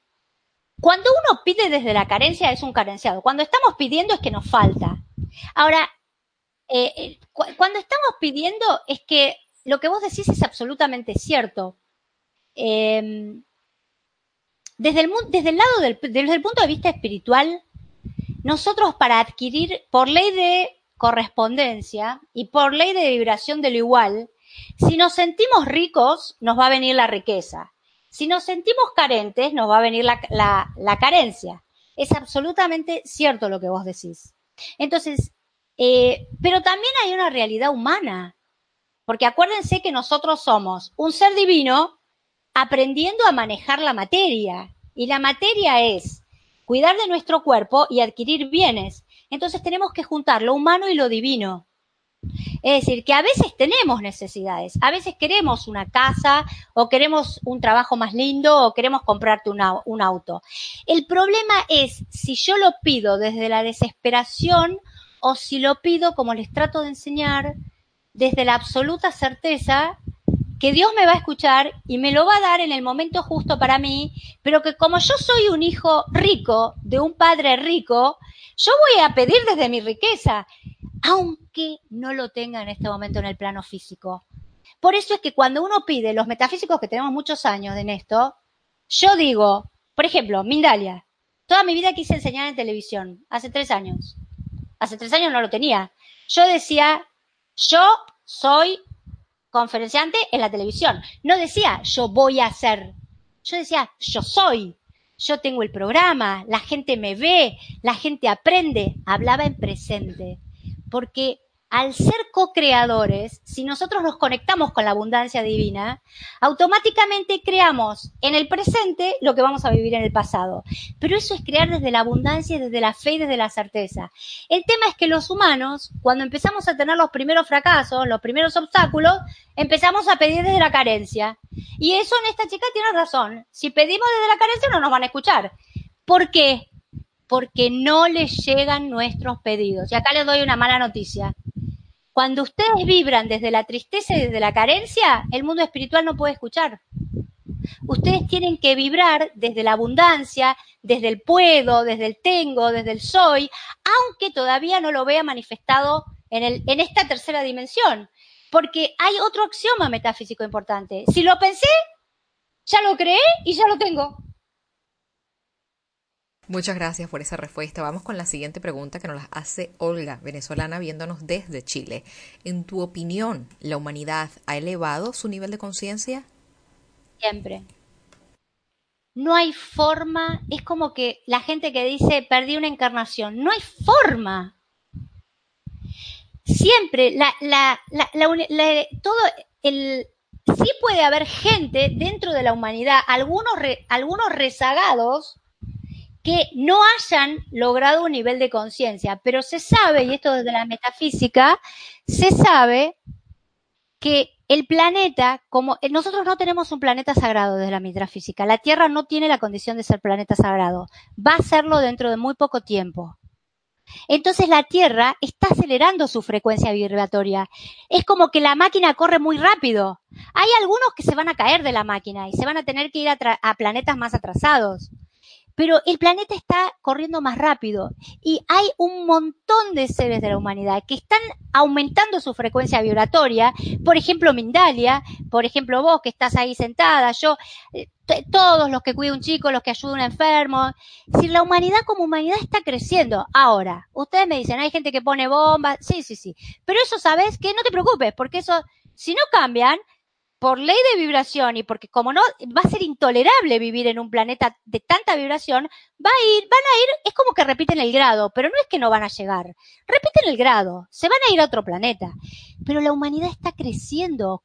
cuando uno pide desde la carencia es un carenciado. Cuando estamos pidiendo es que nos falta. Ahora, eh, eh, cuando estamos pidiendo es que lo que vos decís es absolutamente cierto. Em, desde, el, lado del, punto de vista espiritual, nosotros para adquirir, por ley de correspondencia y por ley de vibración de lo igual, si nos sentimos ricos, nos va a venir la riqueza. Si nos sentimos carentes, nos va a venir la, carencia. Es absolutamente cierto lo que vos decís. Entonces, eh, pero también hay una realidad humana, porque acuérdense que nosotros somos un ser divino aprendiendo a manejar la materia. Y la materia es cuidar de nuestro cuerpo y adquirir bienes. Entonces tenemos que juntar lo humano y lo divino. Es decir, que a veces tenemos necesidades, a veces queremos una casa o queremos un trabajo más lindo o queremos comprarte un auto. El problema es si yo lo pido desde la desesperación o si lo pido, como les trato de enseñar, desde la absoluta certeza que Dios me va a escuchar y me lo va a dar en el momento justo para mí, pero que como yo soy un hijo rico de un padre rico, yo voy a pedir desde mi riqueza aunque no lo tenga en este momento en el plano físico. Por eso es que cuando uno pide, los metafísicos que tenemos muchos años en esto, yo digo, por ejemplo, Mindalia, toda mi vida quise enseñar en televisión, hace tres años. Hace tres años no lo tenía. Yo decía, yo soy conferenciante en la televisión. No decía, yo voy a ser. Yo decía, yo soy. Yo tengo el programa, la gente me ve, la gente aprende. Hablaba en presente porque al ser co-creadores, si nosotros nos conectamos con la abundancia divina, automáticamente creamos en el presente lo que vamos a vivir en el pasado. Pero eso es crear desde la abundancia, desde la fe y desde la certeza. El tema es que los humanos, cuando empezamos a tener los primeros fracasos, los primeros obstáculos, empezamos a pedir desde la carencia. Y eso en esta chica tiene razón. Si pedimos desde la carencia no nos van a escuchar. ¿Por qué? porque no les llegan nuestros pedidos. Y acá les doy una mala noticia. Cuando ustedes vibran desde la tristeza y desde la carencia, el mundo espiritual no puede escuchar. Ustedes tienen que vibrar desde la abundancia, desde el puedo, desde el tengo, desde el soy, aunque todavía no lo vea manifestado en, el, en esta tercera dimensión. Porque hay otro axioma metafísico importante. Si lo pensé, ya lo creé y ya lo tengo. Muchas gracias por esa respuesta. Vamos con la siguiente pregunta que nos hace Olga, venezolana, viéndonos desde Chile. En tu opinión, ¿la humanidad ha elevado su nivel de conciencia? Siempre. No hay forma, es como que la gente que dice perdí una encarnación, no hay forma. Siempre, la, la, la, todo el, sí puede haber gente dentro de la humanidad, algunos, algunos rezagados, que no hayan logrado un nivel de conciencia, pero se sabe, y esto desde la metafísica, se sabe que el planeta, como eh, nosotros no tenemos un planeta sagrado desde la metafísica, la Tierra no tiene la condición de ser planeta sagrado, va a serlo dentro de muy poco tiempo. Entonces la Tierra está acelerando su frecuencia vibratoria. Es como que la máquina corre muy rápido. Hay algunos que se van a caer de la máquina y se van a tener que ir a, a planetas más atrasados pero el planeta está corriendo más rápido y hay un montón de seres de la humanidad que están aumentando su frecuencia vibratoria. Por ejemplo, Mindalia, por ejemplo, vos que estás ahí sentada, yo, eh, todos los que cuidan un chico, los que ayudan a un enfermo. Si la humanidad como humanidad está creciendo. Ahora, ustedes me dicen, hay gente que pone bombas. Sí, sí, sí. Pero eso sabes que no te preocupes, porque eso, si no cambian, por ley de vibración y porque como no va a ser intolerable vivir en un planeta de tanta vibración, va a ir, van a ir, es como que repiten el grado, pero no es que no van a llegar, repiten el grado, se van a ir a otro planeta. Pero la humanidad está creciendo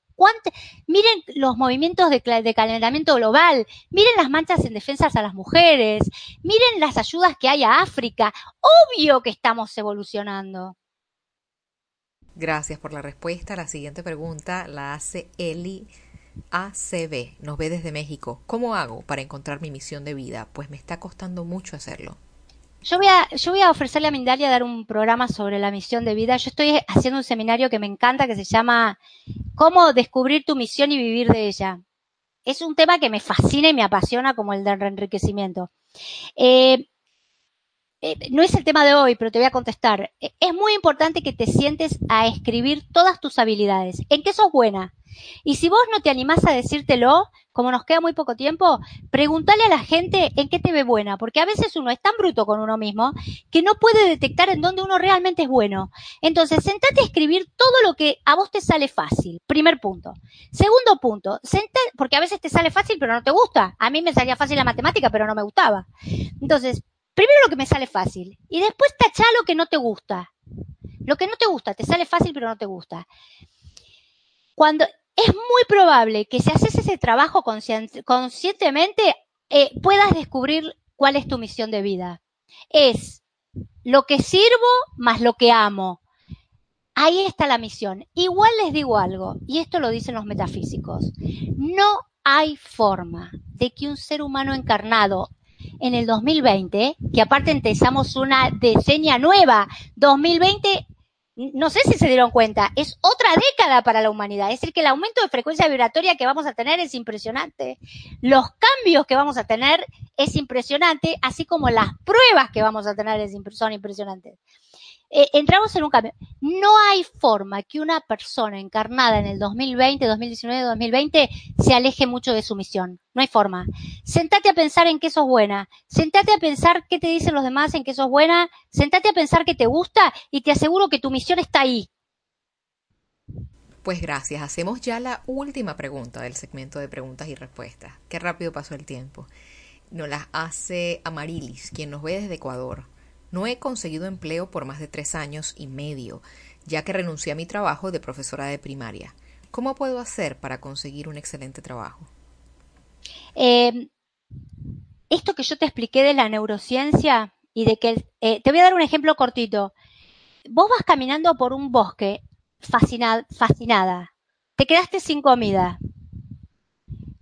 miren los movimientos de, de, calentamiento global, miren las manchas en defensas a las mujeres, miren las ayudas que hay a África. Obvio que estamos evolucionando. Gracias por la respuesta. La siguiente pregunta la hace Eli ACB. Nos ve desde México. ¿Cómo hago para encontrar mi misión de vida? Pues me está costando mucho hacerlo. Yo voy, a, yo a ofrecerle a Mindalia dar un programa sobre la misión de vida. Yo estoy haciendo un seminario que me encanta que se llama Cómo descubrir tu misión y vivir de ella. Es un tema que me fascina y me apasiona como el del enriquecimiento. Eh, eh, no es el tema de hoy, pero te voy a contestar. Eh, es muy importante que te sientes a escribir todas tus habilidades. ¿En qué sos buena? Y si vos no te animás a decírtelo, como nos queda muy poco tiempo, pregúntale a la gente en qué te ve buena, porque a veces uno es tan bruto con uno mismo que no puede detectar en dónde uno realmente es bueno. Entonces, sentate a escribir todo lo que a vos te sale fácil. Primer punto. Segundo punto, porque a veces te sale fácil pero no te gusta. A mí me salía fácil la matemática pero no me gustaba. Entonces, primero lo que me sale fácil y después tacha lo que no te gusta. Lo que no te gusta, te sale fácil pero no te gusta. Cuando es muy probable que si haces ese trabajo conscientemente eh, puedas descubrir cuál es tu misión de vida. Es lo que sirvo más lo que amo. Ahí está la misión. Igual les digo algo, y esto lo dicen los metafísicos. No hay forma de que un ser humano encarnado en el 2020, que aparte empezamos una decenía nueva, 2020 no sé si se dieron cuenta, es otra década para la humanidad. Es decir, que el aumento de frecuencia vibratoria que vamos a tener es impresionante. Los cambios que vamos a tener es impresionante, así como las pruebas que vamos a tener son impresionantes. Eh, entramos en un cambio. No hay forma que una persona encarnada en el 2020, 2019, 2020 se aleje mucho de su misión. No hay forma. Sentate a pensar en qué sos buena. Sentate a pensar qué te dicen los demás en qué sos buena. Sentate a pensar qué te gusta y te aseguro que tu misión está ahí. Pues gracias. Hacemos ya la última pregunta del segmento de preguntas y respuestas. Qué rápido pasó el tiempo. Nos las hace Amarilis, quien nos ve desde Ecuador. No he conseguido empleo por más de tres años y medio, ya que renuncié a mi trabajo de profesora de primaria. ¿Cómo puedo hacer para conseguir un excelente trabajo? Eh, esto que yo te expliqué de la neurociencia y de que eh, te voy a dar un ejemplo cortito. Vos vas caminando por un bosque fascinada. Te quedaste sin comida.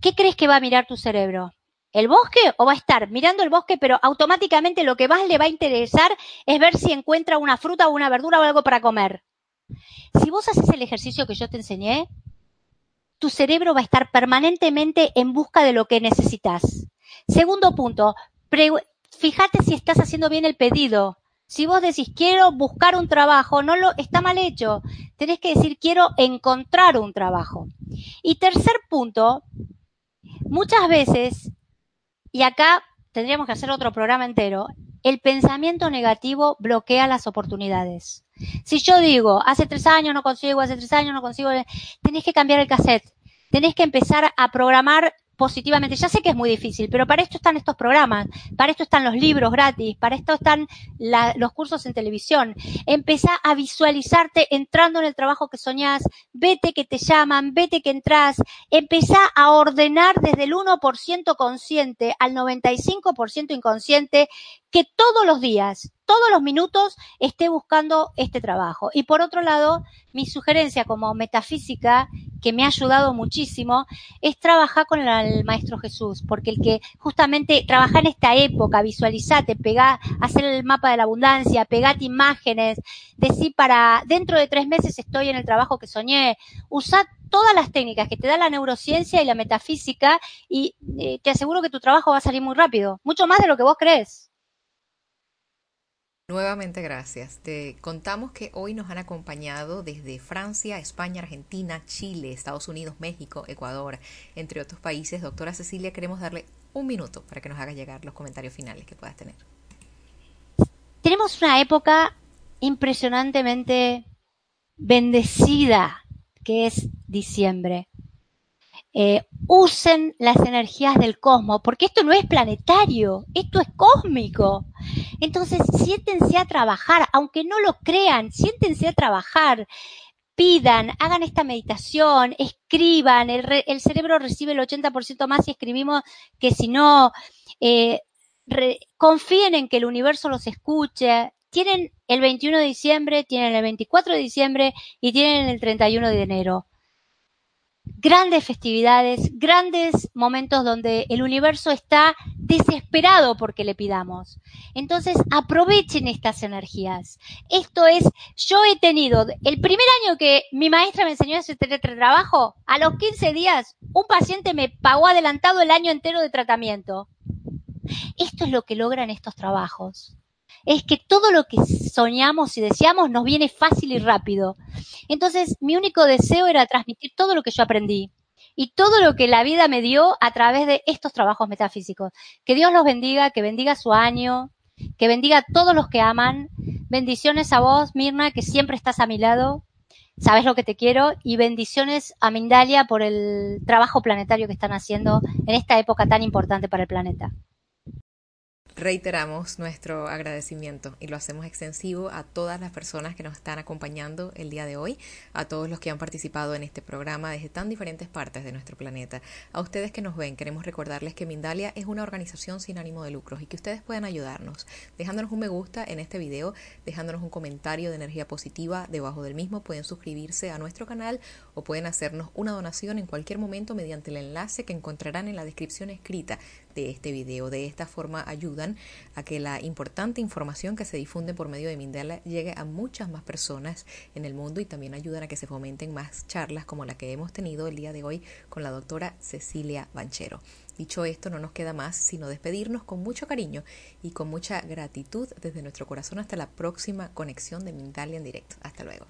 ¿Qué crees que va a mirar tu cerebro? El bosque o va a estar mirando el bosque, pero automáticamente lo que más le va a interesar es ver si encuentra una fruta o una verdura o algo para comer. Si vos haces el ejercicio que yo te enseñé, tu cerebro va a estar permanentemente en busca de lo que necesitas. Segundo punto, fíjate si estás haciendo bien el pedido. Si vos decís quiero buscar un trabajo, no lo está mal hecho. Tenés que decir quiero encontrar un trabajo. Y tercer punto, muchas veces y acá tendríamos que hacer otro programa entero. El pensamiento negativo bloquea las oportunidades. Si yo digo, hace tres años no consigo, hace tres años no consigo, tenés que cambiar el cassette. Tenés que empezar a programar positivamente. Ya sé que es muy difícil, pero para esto están estos programas, para esto están los libros gratis, para esto están los cursos en televisión. Empezá a visualizarte entrando en el trabajo que soñás, vete que te llaman, vete que entras, empezá a ordenar desde el 1% consciente al 95% inconsciente que todos los días, todos los minutos esté buscando este trabajo. Y por otro lado, mi sugerencia como metafísica, que me ha ayudado muchísimo, es trabajar con el Maestro Jesús, porque el que justamente trabaja en esta época, visualizate, pegá, hacer el mapa de la abundancia, pegate imágenes, decir para dentro de tres meses estoy en el trabajo que soñé, usar todas las técnicas que te da la neurociencia y la metafísica y eh, te aseguro que tu trabajo va a salir muy rápido, mucho más de lo que vos crees. Nuevamente gracias. Te contamos que hoy nos han acompañado desde Francia, España, Argentina, Chile, Estados Unidos, México, Ecuador, entre otros países. Doctora Cecilia, queremos darle un minuto para que nos haga llegar los comentarios finales que puedas tener. Tenemos una época impresionantemente bendecida, que es diciembre. Eh, usen las energías del cosmos, porque esto no es planetario, esto es cósmico. Entonces, siéntense a trabajar, aunque no lo crean, siéntense a trabajar. pidan, hagan esta meditación, escriban, el, cerebro recibe el 80% más si escribimos que si no, eh, confíen en que el universo los escuche, tienen el 21 de diciembre, tienen el 24 de diciembre y tienen el 31 de enero grandes festividades, grandes momentos donde el universo está desesperado porque le pidamos. Entonces, aprovechen estas energías. Esto es, yo he tenido, el primer año que mi maestra me enseñó a hacer trabajo, a los 15 días, un paciente me pagó adelantado el año entero de tratamiento. Esto es lo que logran estos trabajos es que todo lo que soñamos y deseamos nos viene fácil y rápido. Entonces, mi único deseo era transmitir todo lo que yo aprendí y todo lo que la vida me dio a través de estos trabajos metafísicos. Que Dios los bendiga, que bendiga su año, que bendiga a todos los que aman. Bendiciones a vos, Mirna, que siempre estás a mi lado. Sabes lo que te quiero y bendiciones a Mindalia por el trabajo planetario que están haciendo en esta época tan importante para el planeta reiteramos nuestro agradecimiento y lo hacemos extensivo a todas las personas que nos están acompañando el día de hoy, a todos los que han participado en este programa desde tan diferentes partes de nuestro planeta. A ustedes que nos ven, queremos recordarles que Mindalia es una organización sin ánimo de lucros y que ustedes pueden ayudarnos dejándonos un me gusta en este video, dejándonos un comentario de energía positiva debajo del mismo, pueden suscribirse a nuestro canal o pueden hacernos una donación en cualquier momento mediante el enlace que encontrarán en la descripción escrita de este video. De esta forma ayudan a que la importante información que se difunde por medio de Mindela llegue a muchas más personas en el mundo y también ayudan a que se fomenten más charlas como la que hemos tenido el día de hoy con la doctora Cecilia Banchero. Dicho esto, no nos queda más sino despedirnos con mucho cariño y con mucha gratitud desde nuestro corazón hasta la próxima conexión de Mindalia en directo. Hasta luego.